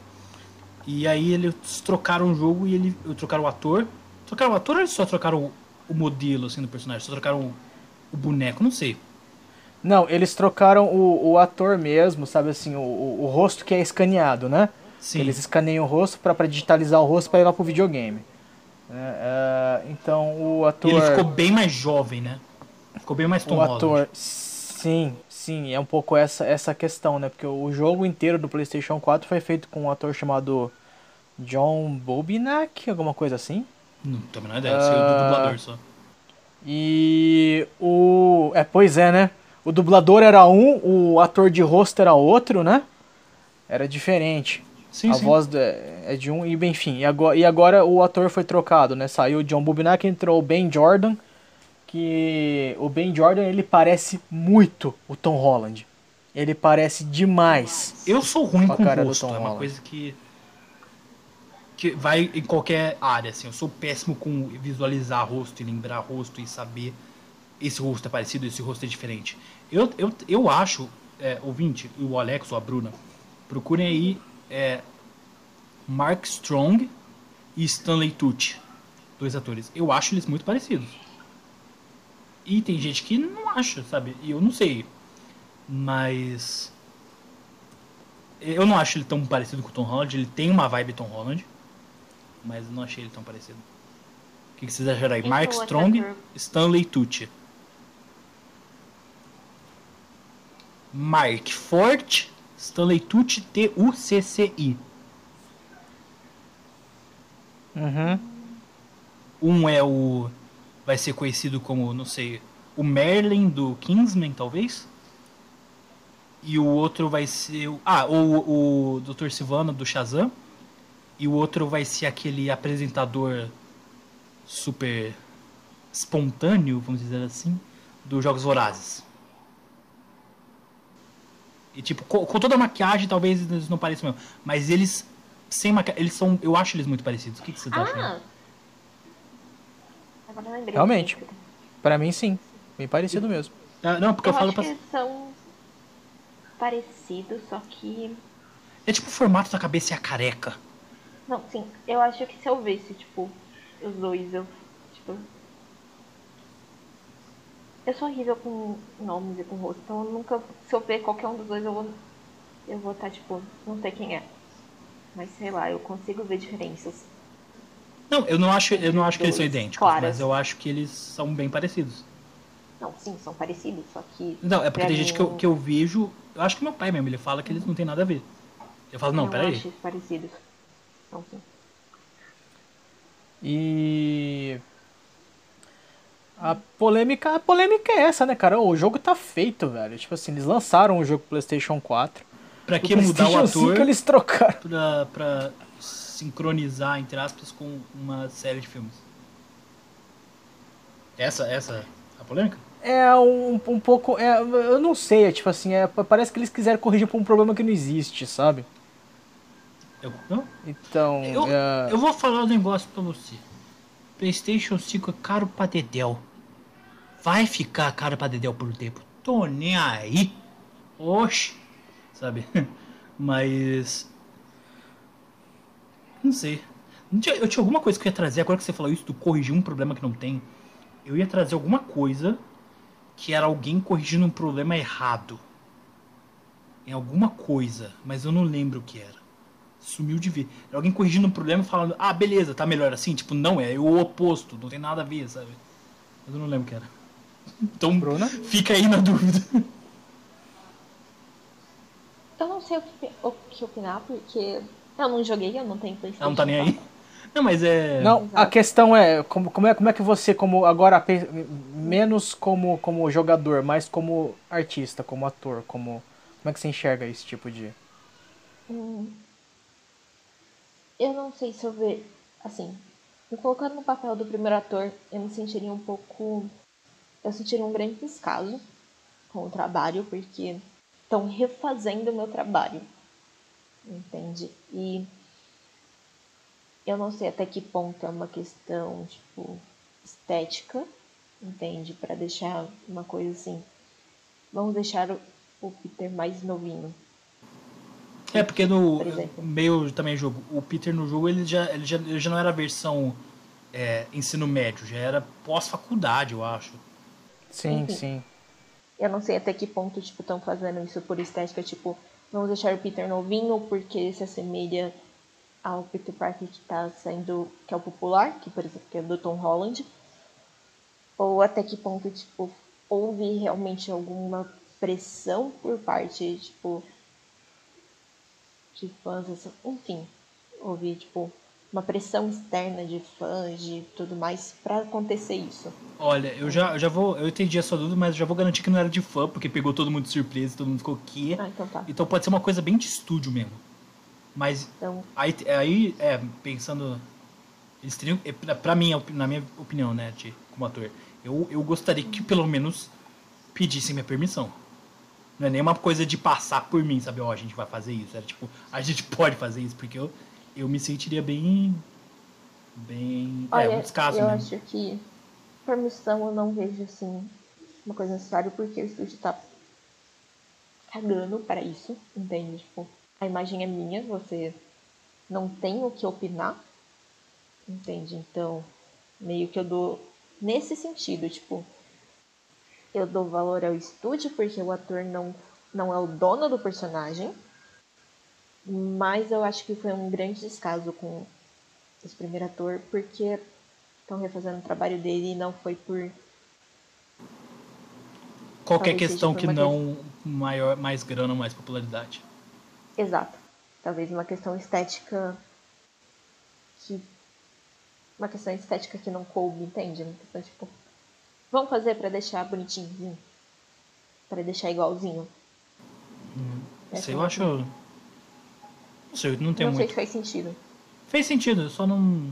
Speaker 1: E aí eles trocaram o jogo e ele trocaram o ator. Trocaram o ator ou eles só trocaram o, o modelo assim do personagem? Só trocaram o, o, boneco? Não sei.
Speaker 3: Não, eles trocaram o, o ator mesmo, sabe assim, o, o, rosto que é escaneado, né? Sim. Eles escaneiam o rosto para digitalizar o rosto para ir lá pro videogame. É, é, então o ator. E
Speaker 1: ele ficou bem mais jovem, né? Ficou bem mais Tom
Speaker 3: O ator, sim, sim, é um pouco essa essa questão, né? Porque o jogo inteiro do PlayStation 4 foi feito com um ator chamado John Bobinack, alguma coisa assim.
Speaker 1: Não tenho a menor ideia, uh, sei do dublador só.
Speaker 3: E o. É, pois é, né? O dublador era um, o ator de rosto era outro, né? Era diferente. Sim, a sim. voz é de um, e enfim, e agora, e agora o ator foi trocado, né? Saiu o John Bobinack, entrou o Ben Jordan, que o Ben Jordan ele parece muito o Tom Holland. Ele parece demais.
Speaker 1: Eu sou ruim com cara rosto, é uma Holland. coisa que que vai em qualquer área, assim. Eu sou péssimo com visualizar rosto e lembrar rosto e saber esse rosto é parecido, esse rosto é diferente. Eu, eu, eu acho, é, ouvinte, o Alex ou a Bruna, procurem aí é, Mark Strong e Stanley Tucci, dois atores. Eu acho eles muito parecidos. E tem gente que não acha, sabe? E eu não sei. Mas. Eu não acho ele tão parecido com o Tom Holland. Ele tem uma vibe Tom Holland. Mas não achei ele tão parecido. O que, que vocês acharam aí? Mark Strong, Stanley Tucci. Mark Fort, Stanley Tucci, T-U-C-C-I.
Speaker 3: Uhum.
Speaker 1: Um é o. Vai ser conhecido como, não sei, o Merlin do Kingsman, talvez. E o outro vai ser. Ah, o, o Dr. Silvano do Shazam. E o outro vai ser aquele apresentador super espontâneo, vamos dizer assim, dos Jogos Vorazes. E tipo, com, com, toda a maquiagem, talvez eles não pareçam mesmo. Mas eles, sem maquiagem, eles são. Eu acho eles muito parecidos. O que, que você tá ah. achando?
Speaker 3: Realmente. Para mim, sim. Bem parecido mesmo.
Speaker 1: Ah, não, porque eu,
Speaker 2: eu
Speaker 1: falo
Speaker 2: acho pra... que são parecidos, só que.
Speaker 1: É tipo o formato da cabeça e a careca.
Speaker 2: Não, sim. Eu acho que se eu visse, tipo, os dois, eu. Tipo. Eu sou horrível com nomes e com rosto, então eu nunca. Se eu ver qualquer um dos dois, eu vou. Eu vou estar, tá, tipo, não sei quem é. Mas sei lá, eu consigo ver diferenças.
Speaker 1: Não, eu não acho, eu não acho que eles são idênticos, claras. mas eu acho que eles são bem parecidos.
Speaker 2: Não, sim, são parecidos, só que.
Speaker 1: Não, é porque tem mim... gente que eu, que eu vejo. Eu acho que meu pai mesmo, ele fala que eles não tem nada a ver. Eu falo, não, não peraí. Eu acho
Speaker 2: parecidos. Não, sim.
Speaker 3: E. A polêmica, a polêmica é essa, né, cara? O jogo tá feito, velho. Tipo assim, eles lançaram o jogo PlayStation 4.
Speaker 1: Pra que mudar o ator?
Speaker 3: eles trocaram.
Speaker 1: Pra, pra sincronizar, entre aspas, com uma série de filmes. Essa, essa a polêmica?
Speaker 3: É um, um pouco. É, eu não sei, é tipo assim, é, parece que eles quiseram corrigir por um problema que não existe, sabe?
Speaker 1: Eu, não?
Speaker 3: Então.
Speaker 1: Eu, é... eu vou falar um negócio pra você. PlayStation 5 é caro pra Dedel. Vai ficar caro pra Dedel por um tempo. Tô nem aí. Oxe. Sabe? Mas. Não sei. Eu tinha alguma coisa que eu ia trazer, agora que você falou isso, tu corrigir um problema que não tem. Eu ia trazer alguma coisa que era alguém corrigindo um problema errado. Em alguma coisa, mas eu não lembro o que era. Sumiu de ver. Era alguém corrigindo um problema e falando, ah, beleza, tá melhor assim. Tipo, não, é o oposto, não tem nada a ver, sabe? Mas eu não lembro o que era. Então,
Speaker 3: Bruna?
Speaker 1: fica aí na dúvida.
Speaker 2: Eu não sei o que, o que opinar, porque eu não joguei, eu não tenho Playstation.
Speaker 1: Ela não tá nem aí. Não, mas é.
Speaker 3: Não, a
Speaker 2: Exato.
Speaker 3: questão é como, como é como é que você como agora menos como como jogador, mais como artista, como ator, como como é que você enxerga esse tipo de
Speaker 2: Hum, eu não sei se eu ver. Assim, me colocando no papel do primeiro ator, eu me sentiria um pouco. Eu sentiria um grande descaso com o trabalho, porque estão refazendo o meu trabalho. Entende? E eu não sei até que ponto é uma questão, tipo, estética, entende? Pra deixar uma coisa assim. Vamos deixar o, o Peter mais novinho.
Speaker 1: É, porque no
Speaker 2: Por
Speaker 1: meio também jogo, o Peter no jogo ele já, ele já, ele já não era a versão é, ensino médio, já era pós-faculdade, eu acho.
Speaker 3: Sim,
Speaker 2: Enfim.
Speaker 3: sim.
Speaker 2: Eu não sei até que ponto, tipo, estão fazendo isso por estética, tipo, vamos deixar o Peter novinho porque se assemelha ao Peter Parker que tá saindo, que é o popular, que por exemplo, que é do Tom Holland. Ou até que ponto, tipo, houve realmente alguma pressão por parte, tipo, de fãs, assim, enfim, houve, tipo, uma pressão externa de fãs, de tudo mais, pra acontecer isso.
Speaker 1: Olha, eu já, eu já vou. Eu entendi a sua dúvida, mas eu já vou garantir que não era de fã, porque pegou todo mundo de surpresa, todo mundo ficou aqui.
Speaker 2: Ah, então tá.
Speaker 1: Então pode ser uma coisa bem de estúdio mesmo. Mas
Speaker 2: Então,
Speaker 1: aí, aí é, pensando. Eles teriam. é, pra- mim, na minha opinião, né, de, como ator, eu, eu gostaria que pelo menos pedissem minha permissão. Não é nem uma coisa de passar por mim, sabe? Ó, a gente vai fazer isso. Era tipo, a gente pode fazer isso, porque eu, eu me sentiria bem. Bem. é,
Speaker 2: Olha,
Speaker 1: um descaso
Speaker 2: eu
Speaker 1: mesmo.
Speaker 2: acho que permissão eu não vejo assim uma coisa necessária porque o estúdio tá cagando para isso, entende? Tipo, a imagem é minha, você não tem o que opinar, entende? Então, meio que eu dou nesse sentido, tipo, eu dou valor ao estúdio porque o ator não, não é o dono do personagem, mas eu acho que foi um grande descaso com esse primeiro ator, porque estão refazendo o trabalho dele e não foi por.
Speaker 1: Qualquer
Speaker 2: talvez
Speaker 1: questão que não maior, mais grana, mais popularidade.
Speaker 2: Exato. Talvez uma questão estética que. Uma questão estética que não coube, entende? Uma questão tipo. Vamos fazer pra deixar bonitinho. Pra deixar igualzinho. Essa
Speaker 1: Sei,
Speaker 2: é
Speaker 1: eu acho. Não sei, não tem
Speaker 2: não sei
Speaker 1: muito.
Speaker 2: se faz sentido.
Speaker 1: Fez sentido, eu só não.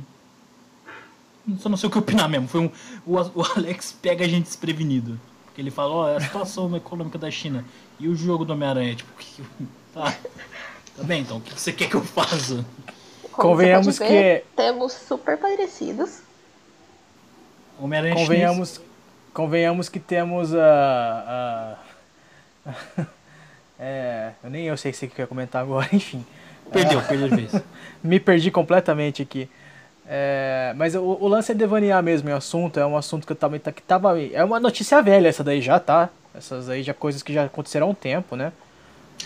Speaker 1: Só não sei o que opinar mesmo. Foi um. O, o Alex pega a gente desprevenido. Porque ele fala, ó, é a situação econômica da China. E o jogo do Homem-Aranha, tipo, que- tá. Tá bem, então, o que que você quer que eu faça?
Speaker 2: Como
Speaker 3: Convenhamos
Speaker 2: ver,
Speaker 3: que-
Speaker 2: Temos super parecidos.
Speaker 1: Homem-Aranha
Speaker 3: Convenhamos, convenhamos que temos a. a é, eu nem eu sei se você quer comentar agora, enfim.
Speaker 1: Perdeu, perdeu de vez.
Speaker 3: Me perdi completamente aqui. É, mas o, o lance é devanear mesmo em assunto, é um assunto que eu também tá, que tava. É uma notícia velha essa daí já, tá? Essas aí já coisas que já aconteceram há um tempo, né?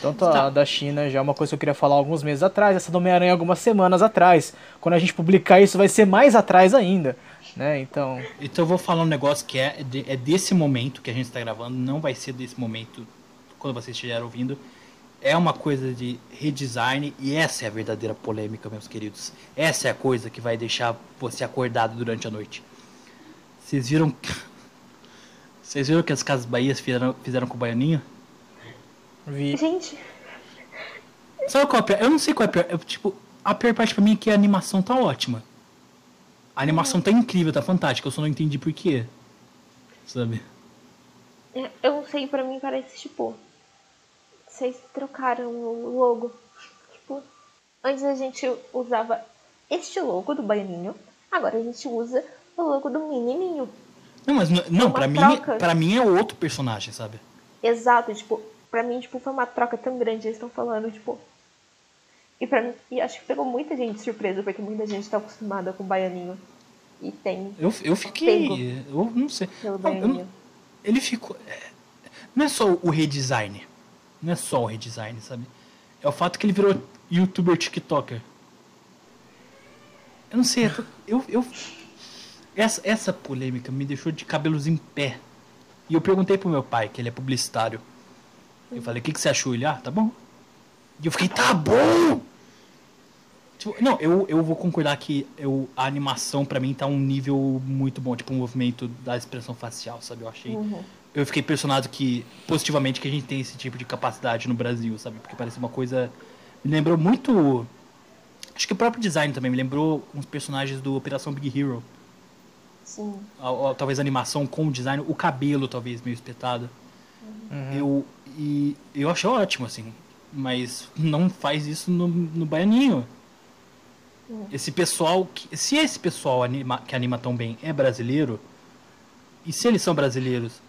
Speaker 3: Tanto a
Speaker 1: Tá.
Speaker 3: da China já é uma coisa que eu queria falar alguns meses atrás, essa do Homem-Aranha algumas semanas atrás. Quando a gente publicar isso vai ser mais atrás ainda, né? Então,
Speaker 1: Então eu vou falar um negócio que é, de- é desse momento que a gente está gravando, não vai ser desse momento quando vocês estiverem ouvindo. É uma coisa de redesign e essa é a verdadeira polêmica, meus queridos. Essa é a coisa que vai deixar você acordado durante a noite. Vocês viram. Vocês viram que as Casas Bahias fizeram, fizeram com o Baianinho?
Speaker 3: vi.
Speaker 2: Gente,
Speaker 1: Sabe qual é a pior? Eu não sei qual é a pior. Eu, tipo, a pior parte pra mim é que a animação tá ótima. A animação tá incrível, tá fantástica. Eu só não entendi por quê. Sabe?
Speaker 2: Eu não sei, pra mim parece tipo. Vocês trocaram o logo. Tipo, antes a gente usava este logo do Baianinho, agora a gente usa o logo do Menininho.
Speaker 1: Não, mas n- não,
Speaker 2: uma
Speaker 1: pra mim, pra mim é outro personagem, sabe?
Speaker 2: Exato, tipo, pra mim, tipo, foi uma troca tão grande, eles estão falando, tipo. E pra mim, e acho que pegou muita gente de surpresa, porque muita gente tá acostumada com o Baianinho. E tem
Speaker 1: Eu, eu fiquei. Eu não sei. Não, eu não- ele ficou. é, Não é só o redesign. Não é só o redesign, sabe? É o fato que ele virou youtuber TikToker. Eu não sei, eu. eu, essa, essa polêmica me deixou de cabelos em pé. E eu perguntei pro meu pai, que ele é publicitário. Eu falei, o que, que você achou? Ele, ah, tá bom. E eu fiquei, tá bom! Tipo, não, eu, eu vou concordar que eu, a animação pra mim tá um nível muito bom, tipo o movimento da expressão facial, sabe? Eu achei. Eu fiquei impressionado que, positivamente, que a gente tem esse tipo de capacidade no Brasil, sabe? Porque parece uma coisa. Me lembrou muito. Acho que o próprio design também me lembrou uns personagens do Operação Big Hero.
Speaker 2: Sim.
Speaker 1: A- a- Talvez a animação com o design, o cabelo talvez meio espetado. Eu, e eu achei ótimo, assim. Mas não faz isso no, no Baianinho. Esse pessoal. que- se esse pessoal anima, que anima tão bem é brasileiro, e se eles são brasileiros,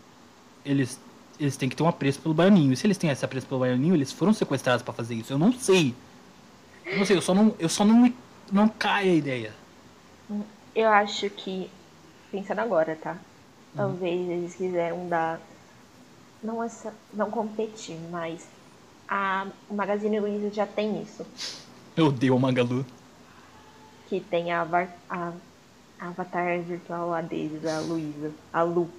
Speaker 1: eles, eles têm que ter um apreço pelo Baianinho. E se eles têm esse apreço pelo Baianinho, eles foram sequestrados pra fazer isso. Eu não sei. Eu não sei, eu só não, eu só não me. Não cai a ideia.
Speaker 2: Eu acho que, pensando agora, tá?
Speaker 1: Uhum.
Speaker 2: Talvez eles quiseram dar. Não, essa, não competir, mas a o Magazine Luiza já tem isso.
Speaker 1: Eu odeio o Magalu.
Speaker 2: Que tem a, a, a avatar virtual lá deles, a Luísa. A Lu.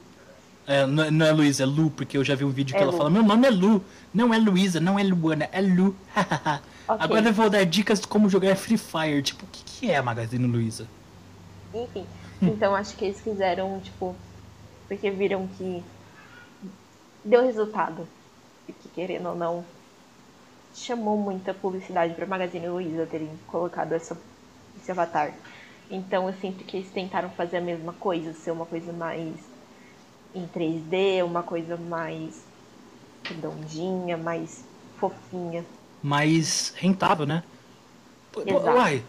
Speaker 1: É, não, é- não é Luísa, é Lu, porque eu já vi um vídeo que
Speaker 2: É
Speaker 1: ela
Speaker 2: Lu.
Speaker 1: fala: Meu nome é Lu, não é Luísa, não é Luana, é Lu.
Speaker 2: Ok.
Speaker 1: Agora eu vou dar dicas de como jogar Free Fire. Tipo, o que, que é a Magazine Luiza?
Speaker 2: Enfim. Então acho que eles fizeram, tipo. Porque viram que deu resultado. E que querendo ou não, chamou muita publicidade pra Magazine Luiza terem colocado essa, esse avatar. Então eu sinto que eles tentaram fazer a mesma coisa, ser uma coisa mais em 3D, uma coisa mais redondinha, mais fofinha.
Speaker 1: Mais rentável, né?
Speaker 2: Exato.
Speaker 1: Uai,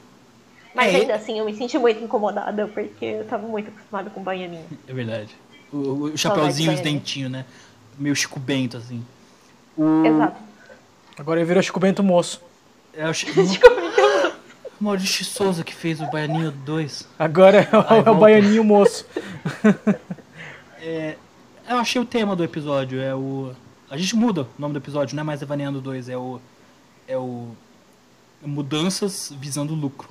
Speaker 2: Mas
Speaker 1: É,
Speaker 2: ainda assim eu me senti muito incomodada porque eu tava muito acostumada com baianinho.
Speaker 1: é verdade. O, o- o chapeuzinho e os dentinhos, né? Meio Chico Bento, assim. O,
Speaker 2: Exato.
Speaker 3: Agora ele virou Chico Bento Moço.
Speaker 1: É o Chi- Maurício Souza que fez o Baianinho 2.
Speaker 3: Agora é o,
Speaker 1: Ai,
Speaker 3: é o. Baianinho Moço.
Speaker 1: Eu achei o tema do episódio, é o. A gente muda o nome do episódio, não é mais Evaneando 2, é o. É o. Mudanças visando lucro.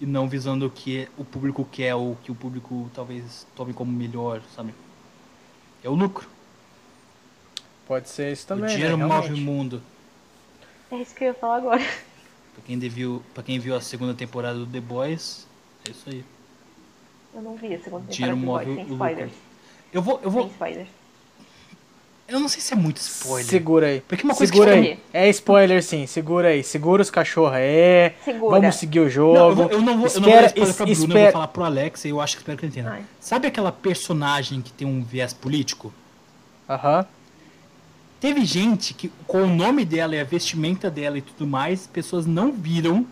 Speaker 1: E não visando o que o público quer ou o que o público talvez tome como melhor, sabe? É o lucro.
Speaker 3: Pode ser isso
Speaker 1: o
Speaker 3: também,
Speaker 1: dinheiro
Speaker 3: né?
Speaker 1: move o mundo.
Speaker 2: É isso que eu ia falar agora.
Speaker 1: Pra quem, viu, pra quem viu a segunda temporada do The Boys, é isso aí.
Speaker 2: Eu não vi a segunda
Speaker 1: Dinheiro
Speaker 2: temporada de Boys,
Speaker 1: lucro.
Speaker 2: spoilers.
Speaker 1: Eu vou. Eu
Speaker 2: Sem
Speaker 1: vou.
Speaker 2: spoilers.
Speaker 1: Eu não sei se é muito spoiler.
Speaker 3: Segura aí.
Speaker 1: Porque uma coisa
Speaker 3: Segura
Speaker 1: que
Speaker 3: aí. É spoiler sim, segura aí. Segura os cachorros aí.
Speaker 2: Segura.
Speaker 3: Vamos seguir o jogo.
Speaker 1: Não, eu, vou, eu não vou, eu não vou dar
Speaker 3: espera,
Speaker 1: spoiler pra Bruna, eu vou
Speaker 3: espera.
Speaker 1: falar pro Alex e eu acho que espero que ele entenda.
Speaker 2: Ai.
Speaker 1: Sabe aquela personagem que tem um viés político?
Speaker 3: Aham.
Speaker 1: Teve gente que, com o nome dela e a vestimenta dela e tudo mais, pessoas não viram.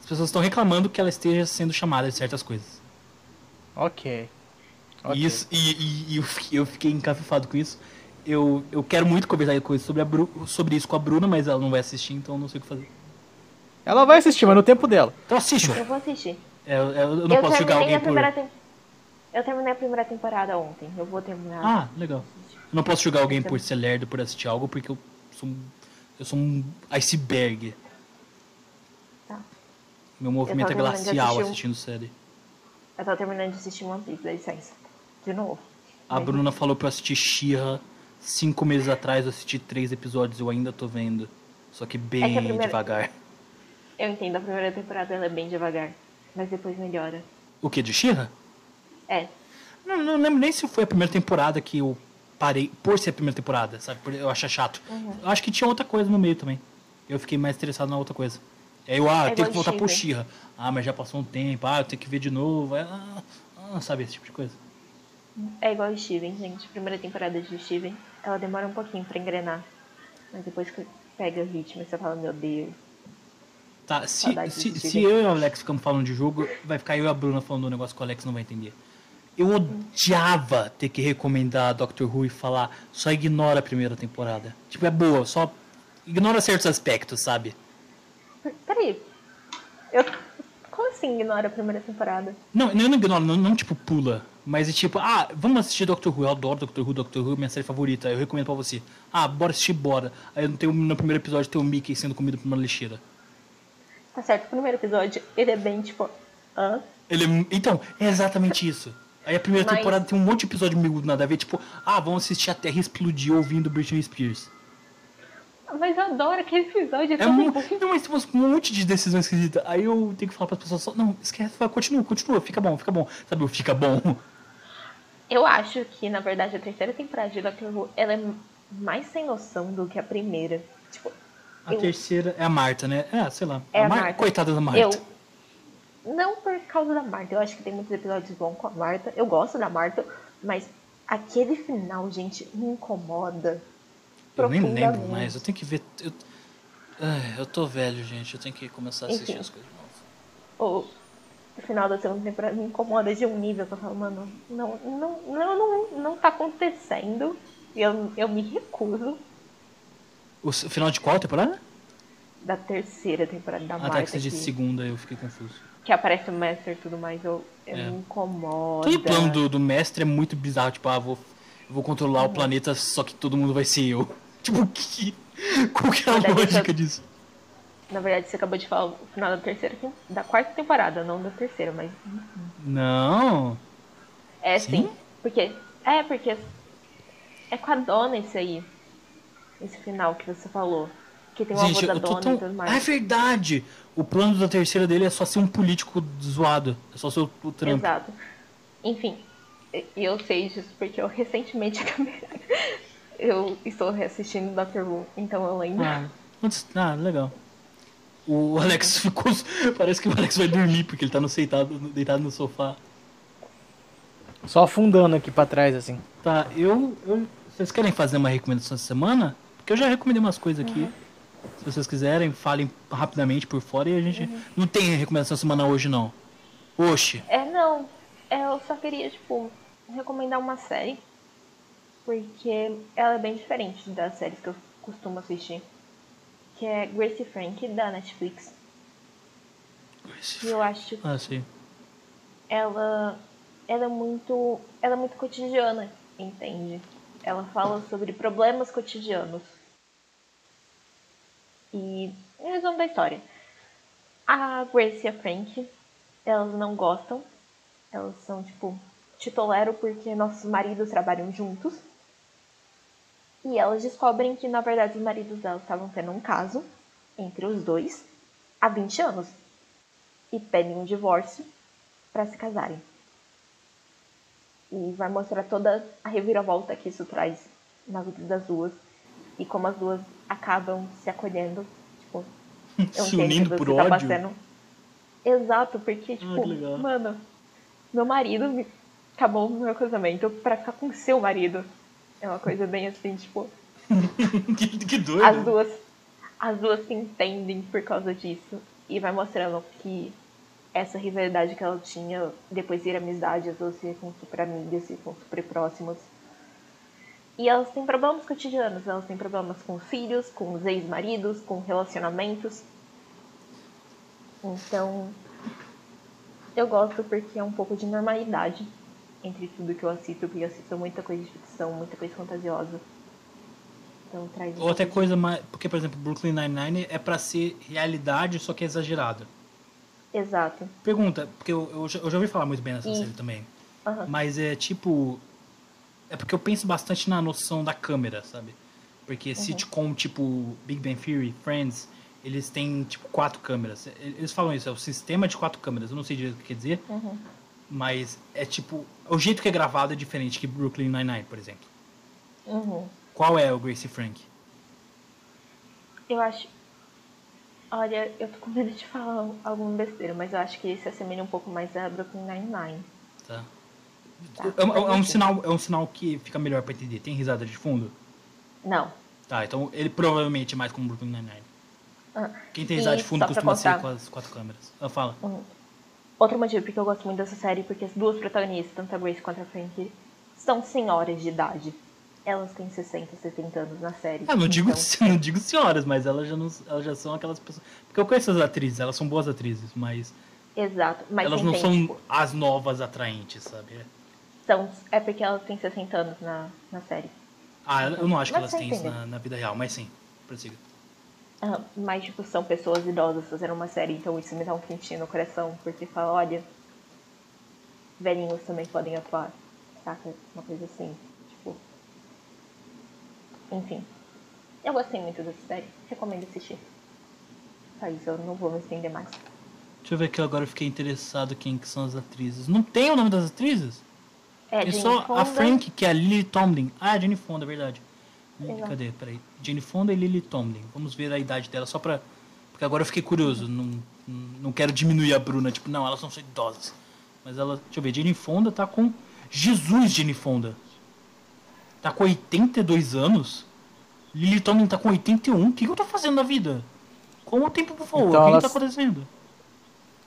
Speaker 1: As pessoas estão reclamando que ela esteja sendo chamada de certas coisas.
Speaker 3: Ok.
Speaker 1: E,
Speaker 3: Ok.
Speaker 1: isso, e, e- e eu, fiquei, eu fiquei encafifado com isso. Eu, eu quero muito conversar com isso sobre, a Bru, sobre isso com a Bruna, mas ela não vai assistir, então eu não sei o que fazer.
Speaker 3: Ela vai assistir, mas no tempo dela.
Speaker 1: Então assiste.
Speaker 2: Eu vou assistir.
Speaker 1: É, eu, eu não
Speaker 2: eu
Speaker 1: posso julgar alguém por.
Speaker 2: Eu terminei a primeira temporada ontem. Eu vou terminar.
Speaker 1: Ah, legal. Eu não posso julgar alguém por ser lerdo, por assistir algo, porque eu sou um, eu sou um iceberg.
Speaker 2: Tá.
Speaker 1: Meu movimento é glacial
Speaker 2: um-
Speaker 1: assistindo série.
Speaker 2: Eu tô terminando de assistir One Piece, dá licença. De novo.
Speaker 1: A Bruna falou pra eu assistir She-Ra cinco meses atrás, eu assisti três episódios, eu ainda tô vendo. Só que bem
Speaker 2: É que primeira-
Speaker 1: devagar.
Speaker 2: Eu entendo, a primeira temporada ela é bem devagar. Mas depois melhora.
Speaker 1: O que, de She-Ra?
Speaker 2: É.
Speaker 1: Não, não lembro nem se foi a primeira temporada que eu parei por ser a primeira temporada, sabe? Eu achar chato.
Speaker 2: Uhum.
Speaker 1: Eu acho que tinha outra coisa no meio também. Eu fiquei mais interessado na outra coisa. Aí eu, ah,
Speaker 2: É igual
Speaker 1: que voltar
Speaker 2: She-Ra.
Speaker 1: She-Ra. Ah, mas já passou um tempo. Ah, eu tenho que ver de novo. Ah, ah, sabe, esse tipo de coisa.
Speaker 2: É igual o Steven, gente. A primeira temporada de Steven, ela demora um pouquinho pra engrenar. Mas depois que pega o ritmo, você fala, meu Deus.
Speaker 1: Tá, se, se, se eu e o Alex ficamos falando de jogo, vai ficar eu e a Bruna falando um negócio que o Alex não vai entender. Eu odiava ter que recomendar Doctor Who e falar só ignora a primeira temporada. Tipo, é boa, só ignora certos aspectos, sabe?
Speaker 2: Per- Peraí. Eu. Como assim ignora a primeira temporada?
Speaker 1: Não, não, não ignora, não, não tipo pula. Mas é tipo, ah, vamos assistir Doctor Who. Eu adoro Doctor Who, Doctor Who é minha série favorita. Eu recomendo pra você. Ah, bora assistir, bora. Aí eu tenho, no primeiro episódio tem o Mickey sendo comido por uma lixeira.
Speaker 2: Tá certo, o primeiro episódio, ele é bem tipo. Hã?
Speaker 1: Ele é, então, é exatamente isso. Aí a primeira
Speaker 2: Mas-
Speaker 1: temporada tem um monte de episódio meio nada a ver, tipo, ah, vamos assistir a Terra explodir ouvindo Britney Spears.
Speaker 2: Mas eu adoro aquele episódio, é
Speaker 1: É um, não, mas tem um monte de decisões esquisitas. Aí eu tenho que falar pras pessoas só, não, esquece, fala, continua, continua, fica bom, fica bom. Sabe, o fica bom.
Speaker 2: Eu acho que, na verdade, a terceira temporada de Doctor Who, ela é mais sem noção do que a primeira. Tipo,
Speaker 1: A
Speaker 2: Eu-
Speaker 1: terceira é a Marta, né? É, sei lá.
Speaker 2: É a
Speaker 1: Mar-
Speaker 2: Marta.
Speaker 1: Coitada da Marta.
Speaker 2: eu... Não por causa da Marta, eu acho que tem muitos episódios bons com a Marta. Eu gosto da Marta, mas aquele final, gente, me incomoda.
Speaker 1: Eu nem lembro mais, eu tenho que ver. Eu, Ai, eu tô velho, gente. Eu tenho que começar a assistir
Speaker 2: Enfim.
Speaker 1: as coisas de novo.
Speaker 2: O final da segunda temporada me incomoda de um nível que eu falo, mano, não, não, não, não, não tá acontecendo. Eu, eu me recuso
Speaker 1: O s- final de qual temporada?
Speaker 2: da terceira temporada da
Speaker 1: Ah,
Speaker 2: Marta.
Speaker 1: tá, que você
Speaker 2: que,
Speaker 1: disse segunda, eu fiquei confuso.
Speaker 2: que aparece o Master e tudo mais, eu, eu
Speaker 1: É.
Speaker 2: me incomoda.
Speaker 1: Todo o plano do, do mestre é muito bizarro, tipo, ah, vou, eu vou controlar o planeta, só que todo mundo vai ser eu. Tipo, que. Qual que é a
Speaker 2: Na verdade,
Speaker 1: lógica
Speaker 2: eu-
Speaker 1: disso?
Speaker 2: Na verdade, você acabou de falar o final da terceira, da quarta temporada, não da terceira, mas
Speaker 1: Não.
Speaker 2: é
Speaker 1: Sim?
Speaker 2: sim. Porque. É, porque é com a dona esse aí. Esse final que você falou. Que tem o avô
Speaker 1: Gente,
Speaker 2: da
Speaker 1: eu tô
Speaker 2: dona
Speaker 1: tão.
Speaker 2: e tudo mais.
Speaker 1: É verdade! O plano da terceira dele é só ser um político zoado. É só ser o, o Trump.
Speaker 2: Exato. Enfim, e eu sei disso porque eu recentemente acabei. Eu estou reassistindo Doctor Who, então eu lembro.
Speaker 1: Ah, ah, legal. O Alex ficou. Parece que o Alex vai dormir porque ele tá no deitado, deitado no sofá.
Speaker 3: Só afundando aqui pra trás, assim.
Speaker 1: Tá, eu, eu- Vocês querem fazer uma recomendação essa semana? Porque eu já recomendei umas coisas aqui. Se vocês quiserem, falem rapidamente por fora e a gente. Não tem recomendação semana hoje, não. Oxe.
Speaker 2: É, não. é, Eu só queria, tipo, recomendar uma série. Porque ela é bem diferente das séries que eu costumo assistir. Que é Gracie Frank, da Netflix. E eu acho que
Speaker 1: Ah, sim.
Speaker 2: ela, ela é muito. Ela é muito cotidiana, entende? Ela fala sobre problemas cotidianos. E em resumo da história. A Grace e a Frank, elas não gostam. Elas são tipo, te tolero porque nossos maridos trabalham juntos. E elas descobrem que na verdade os maridos delas estavam tendo um caso entre os dois há 20 anos. E pedem um divórcio para se casarem. E vai mostrar toda a reviravolta que isso traz na vida das duas. E como as duas acabam se acolhendo. Tipo,
Speaker 1: Se unindo
Speaker 2: que
Speaker 1: por
Speaker 2: você tá
Speaker 1: ódio.
Speaker 2: passando. Exato, porque, tipo,
Speaker 1: que legal.
Speaker 2: mano, meu marido me- acabou o meu casamento pra ficar com seu marido. É uma coisa bem assim, tipo,
Speaker 1: que, que doido.
Speaker 2: as duas, as duas se entendem por causa disso. E vai mostrando que essa rivalidade que ela tinha, depois vira amizade, as duas ficam super amigas, ficam super próximas. E elas têm problemas cotidianos, elas têm problemas com os filhos, com os ex-maridos, com relacionamentos. Então, eu gosto porque é um pouco de normalidade entre tudo que eu assisto, porque eu assisto muita coisa de ficção, muita coisa fantasiosa. Então traz
Speaker 1: Ou até coisa mais. Porque, por exemplo, Brooklyn Nine-Nine é pra ser realidade, só que é exagerado.
Speaker 2: Exato.
Speaker 1: Pergunta, porque eu, eu, já, eu já ouvi falar muito bem dessa
Speaker 2: E-
Speaker 1: série também.
Speaker 2: Aham.
Speaker 1: Mas é tipo. É porque eu penso bastante na noção da câmera, sabe?
Speaker 2: Uhum.
Speaker 1: Porque sitcom tipo Big Bang Theory, Friends, eles têm tipo quatro câmeras. Eles falam isso, é o sistema de quatro câmeras. Eu não sei direito o que quer dizer,
Speaker 2: Uhum.
Speaker 1: Mas é tipo. O jeito que é gravado é diferente que Brooklyn Nine-Nine, por exemplo.
Speaker 2: Uhum.
Speaker 1: Qual é o Gracie Frank?
Speaker 2: Eu acho. Olha, eu tô com medo de falar alguma besteira, mas eu acho que se assemelha um pouco mais a Brooklyn Nine-Nine.
Speaker 1: Tá.
Speaker 2: Tá,
Speaker 1: É, um- é um
Speaker 2: enfim.
Speaker 1: sinal, é um sinal que fica melhor pra entender. Tem risada de fundo?
Speaker 2: Não.
Speaker 1: Tá, então ele provavelmente é mais como Brooklyn Nine-Nine.
Speaker 2: Ah,
Speaker 1: Quem tem risada de fundo costuma ser
Speaker 2: contar.
Speaker 1: com as quatro câmeras. Ah, fala.
Speaker 2: um- Outro motivo porque eu gosto muito dessa série, porque as duas protagonistas, tanto a Grace quanto a Frank, são senhoras de idade. Elas têm 60, 70 anos na série.
Speaker 1: Ah, não digo,
Speaker 2: então-
Speaker 1: não digo senhoras, mas elas já, não, elas já são aquelas pessoas. Porque eu conheço as atrizes, elas são boas atrizes, mas,
Speaker 2: Exato. Mas
Speaker 1: elas não são
Speaker 2: tipo,
Speaker 1: as novas atraentes, sabe? É.
Speaker 2: são, é porque elas têm 60 anos na, na série.
Speaker 1: Ah, eu não acho que
Speaker 2: Mas
Speaker 1: elas têm isso na, na vida real, mas sim. Prossiga.
Speaker 2: Ah, mas, tipo, são pessoas idosas fazendo uma série, então isso me dá um quentinho no coração, porque fala, olha, velhinhos também podem atuar. Saca? Uma coisa assim. Tipo. Enfim. Eu gostei muito dessa série. Recomendo assistir. Só isso, eu não vou me estender mais.
Speaker 1: Deixa eu ver aqui agora, eu fiquei interessado quem que são as atrizes. Não tem o nome das atrizes?
Speaker 2: É,
Speaker 1: É só
Speaker 2: Fonda,
Speaker 1: a Frank, que é a Lily Tomlin. Ah, a Jane Fonda, é verdade.
Speaker 2: Exato.
Speaker 1: Cadê? Peraí. Jane Fonda e Lily Tomlin. Vamos ver a idade dela, só pra... Porque agora eu fiquei curioso. Não, não quero diminuir a Bruna. Tipo, não, elas não são idosas. Mas ela... Deixa eu ver. Jane Fonda tá com... Jesus, Jane Fonda. Tá com 82 anos. Lily Tomlin tá com 81. O que, que eu tô fazendo na vida? Como o tempo voa?
Speaker 3: Então
Speaker 1: o que,
Speaker 3: elas-
Speaker 1: que tá acontecendo?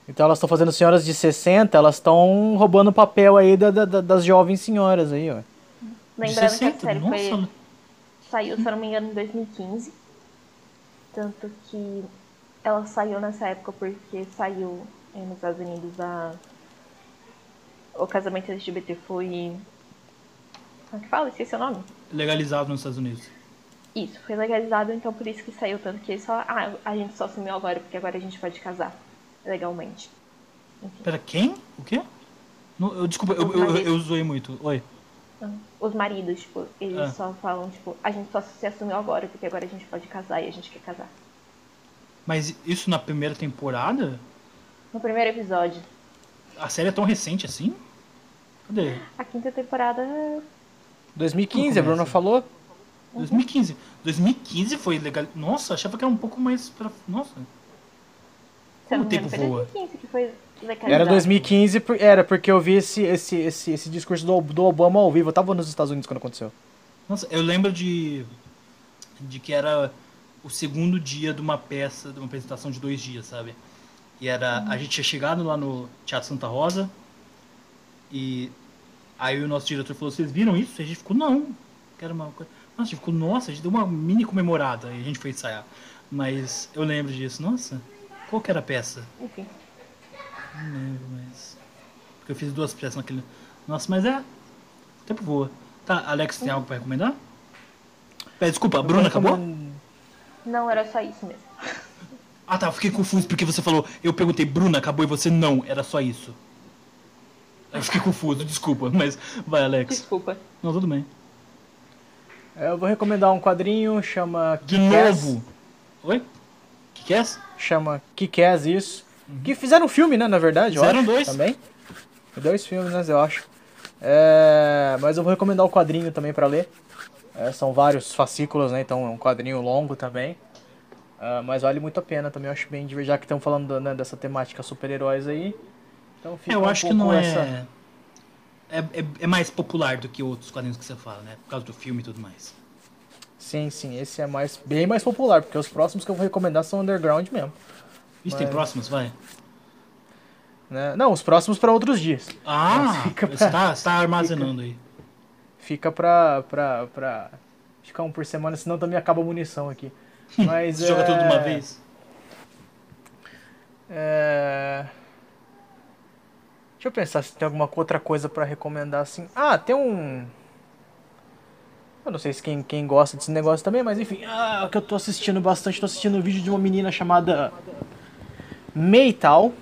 Speaker 3: Então elas estão fazendo senhoras de 60, elas estão roubando o papel aí da- da- da- das jovens senhoras aí, ó.
Speaker 1: De
Speaker 2: Lembrando
Speaker 1: 60?
Speaker 2: que a série
Speaker 1: Nossa,
Speaker 2: foi, saiu, se eu não me engano, em 2015. Tanto que ela saiu nessa época porque saiu eh, nos Estados Unidos a... o casamento LGBT foi. Como é que fala? Esqueci o nome.
Speaker 1: legalizado nos Estados Unidos.
Speaker 2: Isso, foi legalizado, então por isso que saiu tanto que só. Ah, a gente só assumiu agora, porque agora a gente pode casar legalmente.
Speaker 1: Pera, quem? O quê? Não, eu, desculpa, eu, eu, eu, eu zoei muito. Oi.
Speaker 2: Os maridos, tipo, eles
Speaker 1: Ah.
Speaker 2: só falam, tipo, a gente só se assumiu agora, porque agora a gente pode casar e a gente quer casar.
Speaker 1: Mas isso na primeira temporada?
Speaker 2: No primeiro episódio.
Speaker 1: A série é tão recente assim? Cadê?
Speaker 2: A quinta temporada.
Speaker 3: 2015, a Bruna falou.
Speaker 1: 2015. 2015 foi legal. Nossa, achava que era um pouco mais pra. Nossa.
Speaker 2: Não
Speaker 1: o tempo voa?
Speaker 2: 2015 que foi.
Speaker 3: Era 2015, por- era porque eu vi esse, esse, esse, esse discurso do, do Obama ao vivo. Eu tava nos Estados Unidos quando aconteceu.
Speaker 1: Nossa, eu lembro de. de que era o segundo dia de uma peça, de uma apresentação de dois dias, sabe? E era. A gente tinha chegado lá no Teatro Santa Rosa e aí o nosso diretor falou, vocês viram isso? E a gente ficou, não. Que era uma coisa. Nossa, a gente ficou, nossa, a gente deu uma mini comemorada e a gente foi ensaiar. Mas eu lembro disso, nossa. Qual que era a peça?
Speaker 2: Enfim.
Speaker 1: Não lembro, mas. Porque eu fiz duas peças naquele. Nossa, mas é. O tempo voa. Tá, Alex, tem algo pra recomendar? Pera, desculpa, a Bruna acabou?
Speaker 2: Não, era só isso mesmo.
Speaker 1: Ah tá, eu fiquei confuso porque você falou. Eu perguntei, Bruna, acabou e você não, era só isso. Eu fiquei confuso, desculpa, mas vai, Alex.
Speaker 2: Desculpa.
Speaker 1: Não, tudo bem.
Speaker 3: É, Eu vou recomendar um quadrinho, chama
Speaker 1: De novo! Oi? é essa?
Speaker 3: Chama Kick-Ass, isso. Que fizeram um filme, né, na verdade,
Speaker 1: Fizeram
Speaker 3: acho,
Speaker 1: dois.
Speaker 3: Também. Dois filmes, né, eu acho. É, mas eu vou recomendar o quadrinho também pra ler. É, são vários fascículos, né, então é um quadrinho longo também. Ah, mas vale muito a pena também, eu acho bem divertido, já que estão falando né, dessa temática super-heróis aí. Então fica
Speaker 1: É, eu
Speaker 3: um
Speaker 1: acho que não é...
Speaker 3: essa-
Speaker 1: é. É, é mais popular do que outros quadrinhos que você fala, né? Por causa do filme e tudo mais.
Speaker 3: Sim, sim, esse é mais bem mais popular, porque os próximos que eu vou recomendar são underground mesmo.
Speaker 1: Isso tem próximos, vai?
Speaker 3: Né? Não, os próximos pra outros dias.
Speaker 1: Ah!
Speaker 3: fica
Speaker 1: Você
Speaker 3: pra-
Speaker 1: tá, você tá armazenando aí.
Speaker 3: Fica pra, pra, pra ficar um por semana, senão também acaba a munição aqui. Mas
Speaker 1: Você joga tudo de uma
Speaker 3: é-
Speaker 1: vez?
Speaker 3: É... Deixa eu pensar se tem alguma outra coisa pra recomendar assim. Ah, tem um. Eu não sei se quem, quem gosta desse negócio também, mas enfim. Ah, o que eu tô assistindo bastante, tô assistindo um vídeo de uma menina chamada Meital.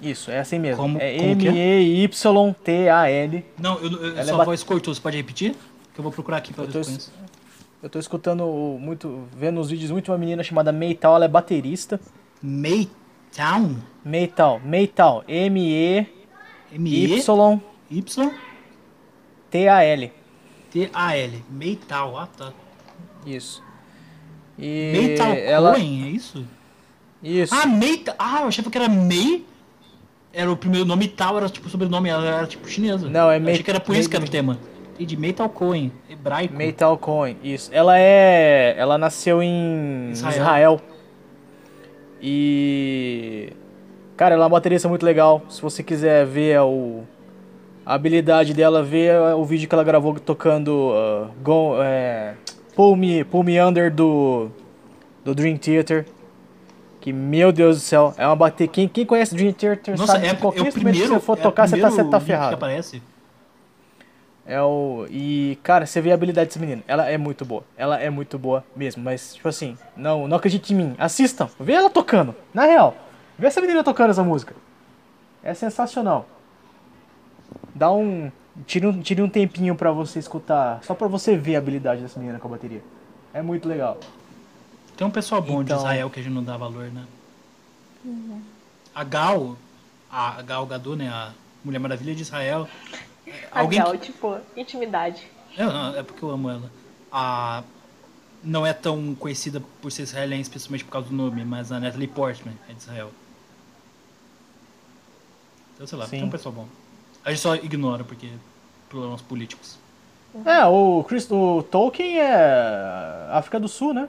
Speaker 3: Isso, é assim mesmo.
Speaker 1: Como-
Speaker 3: é
Speaker 1: que é?
Speaker 3: M-E-Y-T-A-L.
Speaker 1: Não, eu, eu,
Speaker 3: Ela é
Speaker 1: sua
Speaker 3: ba-
Speaker 1: voz cortou, você pode repetir? Que eu vou procurar aqui pra
Speaker 3: Eu
Speaker 1: ver se eu
Speaker 3: es-
Speaker 1: conheço.
Speaker 3: Eu tô escutando muito, vendo os vídeos muito uma menina chamada Meital, ela é baterista.
Speaker 1: Maytown?
Speaker 3: Meital, Meital, M-E-Y-T-A-L.
Speaker 1: M-E-Y-T-A-L. Meital, ah tá.
Speaker 3: Isso. E
Speaker 1: Meital
Speaker 3: ela
Speaker 1: Cohen, é isso?
Speaker 3: Isso.
Speaker 1: Ah, Meital. Ah, eu achava que era Mei. Era o primeiro nome e tal, era tipo sobrenome, ela era tipo chinesa.
Speaker 3: Não, é Mei-
Speaker 1: Achei que era por isso que era o
Speaker 3: Mei-
Speaker 1: tema. Entendi, Meital Cohen, hebraico.
Speaker 3: Meital Cohen, isso. Ela é, ela nasceu em
Speaker 1: Israel.
Speaker 3: Israel. E cara, ela é uma baterista muito legal. Se você quiser ver o a habilidade dela, ver o vídeo que ela gravou tocando uh, Go, é, Pull Me, Pull Me Under do do Dream Theater. Que, meu Deus do céu, é uma bater. Quem, quem conhece Dream Theater
Speaker 1: Nossa,
Speaker 3: sabe
Speaker 1: é,
Speaker 3: que qualquer
Speaker 1: é primeiro.
Speaker 3: que você for
Speaker 1: é
Speaker 3: tocar, você tá, você tá
Speaker 1: link Que
Speaker 3: ferrado.
Speaker 1: aparece.
Speaker 3: É o. E, cara, você vê a habilidade desse menino. Ela é muito boa. Ela é muito boa mesmo. Mas, tipo assim, não, não acredite em mim. Assistam. Vê ela tocando. Na real. Vê essa menina tocando essa música. É sensacional. Dá um. Tire um, tire um tempinho pra você escutar. Só pra você ver a habilidade dessa menina com a bateria. É muito legal.
Speaker 1: Tem um pessoal bom
Speaker 3: Então-
Speaker 1: de Israel que a gente não dá valor, né? A Gal, a Gal Gadot, né? A Mulher Maravilha de Israel. é,
Speaker 2: A
Speaker 1: Alguém
Speaker 2: Gal,
Speaker 1: que-
Speaker 2: tipo, intimidade.
Speaker 1: É, não, é porque eu amo ela. A... Não é tão conhecida por ser israelense, principalmente por causa do nome, mas a Natalie Portman é de Israel. Então, sei lá,
Speaker 3: Sim.
Speaker 1: tem um pessoal bom. A gente só ignora porque problemas políticos.
Speaker 3: É, o, Chris, o Tolkien é África do Sul, né?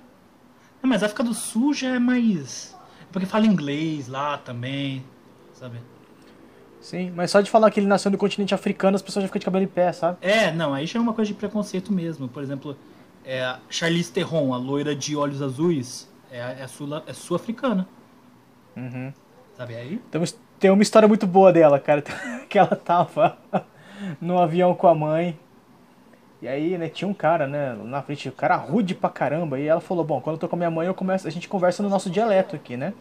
Speaker 1: É, mas a África do Sul já é mais. é Porque fala inglês lá também, sabe?
Speaker 3: Sim, mas só de falar que ele nasceu no continente africano, as pessoas já ficam de cabelo em pé, sabe?
Speaker 1: É, não, aí já é uma coisa de preconceito mesmo. Por exemplo, é, Charlize Theron, a loira de olhos azuis, é, é, sul, é sul-africana,
Speaker 3: Uhum.
Speaker 1: sabe? Aí
Speaker 3: Tem, tem uma história muito boa dela, cara. Que ela tava no avião com a mãe. E aí, né, tinha um cara, né, na frente, o cara rude pra caramba. E ela falou, bom, quando eu tô com a minha mãe, eu começo, a gente conversa no nosso dialeto aqui, né?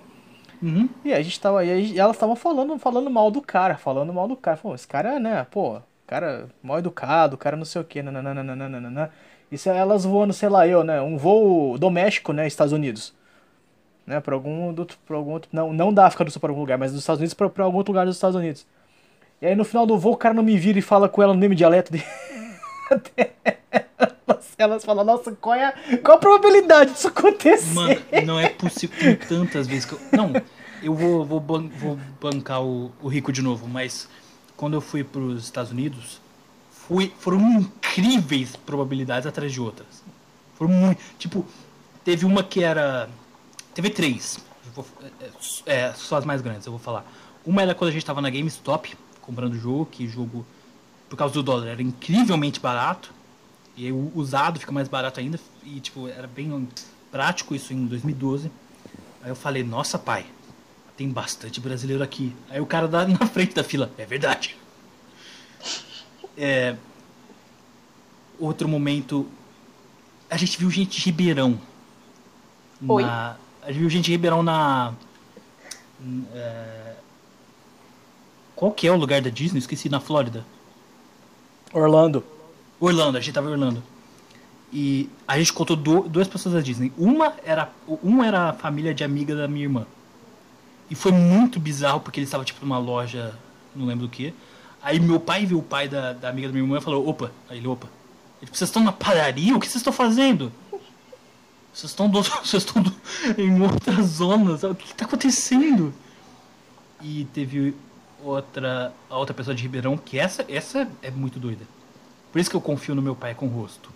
Speaker 1: Uhum.
Speaker 3: E a gente tava, e aí elas estavam falando, falando mal do cara, falando mal do cara. Falou, esse cara, né, pô, cara mal educado, cara não sei o que, nananana. Isso é elas voando, sei lá, eu, né, um voo doméstico, né, Estados Unidos. Né, pra algum, do, pra algum outro, não, não da África do Sul pra algum lugar, mas dos Estados Unidos pra, pra algum outro lugar dos Estados Unidos. E aí no final do voo o cara não me vira e fala com ela no mesmo dialeto dele. Elas falam, nossa, qual é a, qual a probabilidade disso acontecer?
Speaker 1: Mano, não é possível. Tem tantas vezes que eu. Não, eu vou, vou, vou bancar o, o rico de novo, mas quando eu fui pros Estados Unidos, fui, foram incríveis probabilidades atrás de outras. Foram muito. Tipo, teve uma que era. Teve três. Vou- é, é, só as mais grandes, eu vou falar. Uma era quando a gente tava na GameStop comprando jogo, que jogo, por causa do dólar, era incrivelmente barato. E aí o usado fica mais barato ainda. E, tipo, era bem prático isso em 2012. Aí eu falei, nossa, pai, tem bastante brasileiro aqui. Aí o cara da, na frente da fila, é verdade. É, outro momento, a gente viu gente de Ribeirão.
Speaker 2: Oi.
Speaker 1: Na, a gente viu gente de Ribeirão na... é, qual que é o lugar da Disney? Esqueci, na Flórida.
Speaker 3: Orlando.
Speaker 1: Orlando, a gente tava em Orlando. E a gente contou du- duas pessoas da Disney. Uma era, um era a família de amiga da minha irmã. E foi muito bizarro porque eles estavam tipo numa loja, não lembro do que. Aí meu pai viu o pai da, da amiga da minha irmã e falou: opa, aí ele, opa. Ele, vocês estão na padaria? O que vocês estão fazendo? Vocês estão, do, vocês estão do- em outra zona, sabe? o que está acontecendo? E teve outra, a outra pessoa de Ribeirão, que essa, essa é muito doida. Por isso que eu confio no meu pai com rosto.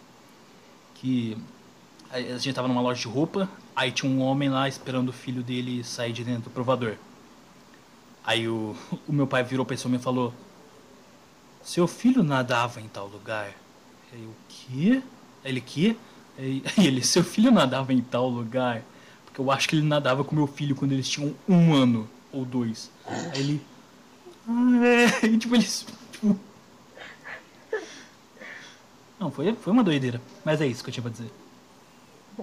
Speaker 1: Que a gente tava numa loja de roupa, aí tinha um homem lá esperando o filho dele sair de dentro do provador. Aí o, o meu pai virou pra esse homem e falou: Seu filho nadava em tal lugar. Aí o quê? Ele? Aí aí ele, seu filho nadava em tal lugar? Porque eu acho que ele nadava com meu filho quando eles tinham um ano ou dois. Aí ele. Ah, é. E, tipo, eles. Tipo... Não, foi, foi uma doideira. Mas é isso que eu tinha pra dizer.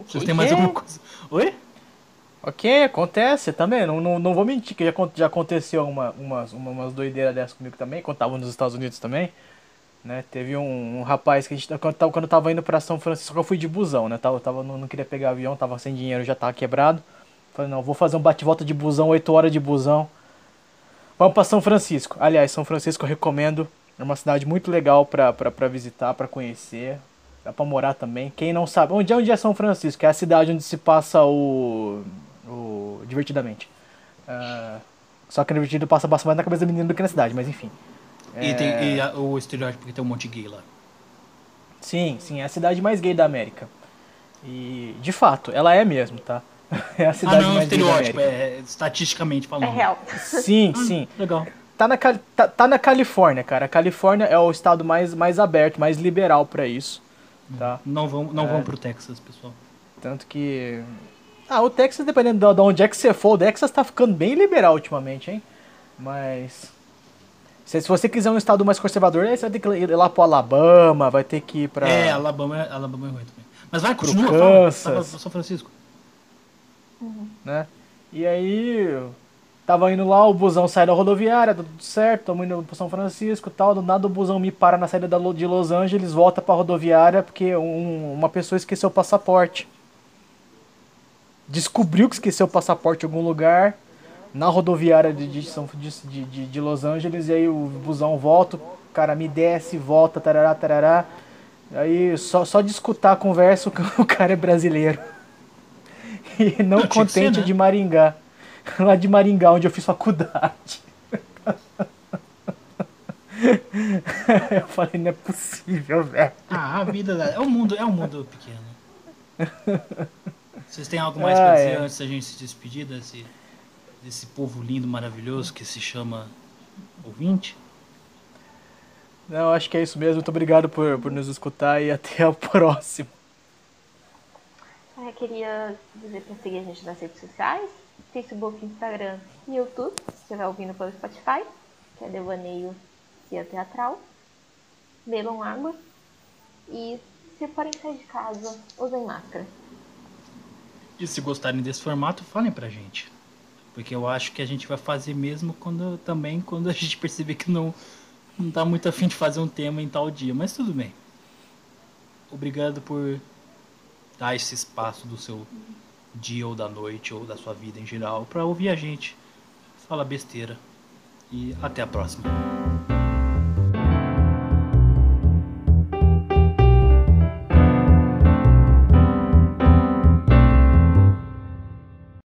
Speaker 1: Vocês têm mais alguma coisa? Oi?
Speaker 3: Ok, acontece também. Não, não, não vou mentir que já, já aconteceu uma, umas, uma, umas doideiras dessas comigo também, quando tava nos Estados Unidos também. Né? Teve um, um rapaz que a gente. Quando, tava- quando eu tava indo pra São Francisco, eu fui de busão, né? Tava, tava, não, não queria pegar avião, tava sem dinheiro, já tava quebrado. Falei, não, vou fazer um bate-volta de busão, 8 horas de busão. Vamos pra São Francisco. Aliás, São Francisco eu recomendo. É uma cidade muito legal pra visitar, pra conhecer. Dá pra morar também. Quem não sabe. Onde é, onde é São Francisco? É a cidade onde se passa o. o Divertidamente. Ah, só que no Divertido passa passa mais na cabeça da menina do que na cidade, mas enfim.
Speaker 1: E, tem,
Speaker 3: É.
Speaker 1: e a- o estereótipo que tem um monte de gay lá.
Speaker 3: Sim, sim, é a cidade mais gay da América. E, de fato, ela é mesmo, tá? É a
Speaker 1: Ah,
Speaker 3: cidade
Speaker 1: não,
Speaker 3: mais gay da
Speaker 1: estereótipo, é, é estatisticamente
Speaker 2: É
Speaker 1: falando.
Speaker 2: real.
Speaker 3: Sim, sim.
Speaker 1: Legal.
Speaker 3: Tá na, Cali- tá, tá na Califórnia, cara. A Califórnia é o estado mais, mais aberto, mais liberal pra isso, tá?
Speaker 1: Não vão, não
Speaker 3: É.
Speaker 1: vão pro Texas, pessoal.
Speaker 3: Tanto que... Ah, o Texas, dependendo de- de onde é que você for, o Texas tá ficando bem liberal ultimamente, hein? Mas... Se, se você quiser um estado mais conservador, aí você vai ter que ir lá pro Alabama, vai ter que ir pra...
Speaker 1: É, Alabama, é- Alabama é ruim também. Mas vai,
Speaker 3: Pro
Speaker 1: continua, fala.
Speaker 3: Kansas.
Speaker 1: Fala, São Francisco.
Speaker 3: Né? E aí Tava indo lá, o busão sai da rodoviária, tá tudo certo, tamo indo pro São Francisco e tal. Do nada o busão me para na saída de Los Angeles, volta pra rodoviária porque um, uma pessoa esqueceu o passaporte. Descobriu que esqueceu o passaporte em algum lugar na rodoviária de, de, de, de, de Los Angeles e aí o busão volta, o cara me desce, volta, tarará, tarará. Aí só, só de escutar a conversa o cara é brasileiro. E não, não contente ser, né? de Maringá. Lá de Maringá, onde eu fiz faculdade. Eu falei, não é possível, velho.
Speaker 1: Ah, a vida é um mundo, é um mundo pequeno. Vocês têm algo mais ah, pra dizer é. antes da gente se despedir desse, desse povo lindo, maravilhoso que se chama ouvinte?
Speaker 3: Não, acho que é isso mesmo. Muito obrigado por, por nos escutar e até o próximo.
Speaker 2: Eu é, queria dizer para seguir a gente nas redes sociais, Facebook, Instagram e YouTube, se estiver ouvindo pelo Spotify, que é Devaneio Cia Teatral. Bebam água e se forem sair de casa, usem máscara.
Speaker 1: E se gostarem desse formato, falem pra gente. Porque eu acho que a gente vai fazer mesmo quando também quando a gente perceber que não não tá muito afim de fazer um tema em tal dia, mas tudo bem. Obrigado por dar esse espaço do seu dia ou da noite ou da sua vida em geral para ouvir a gente fala besteira. E até a próxima.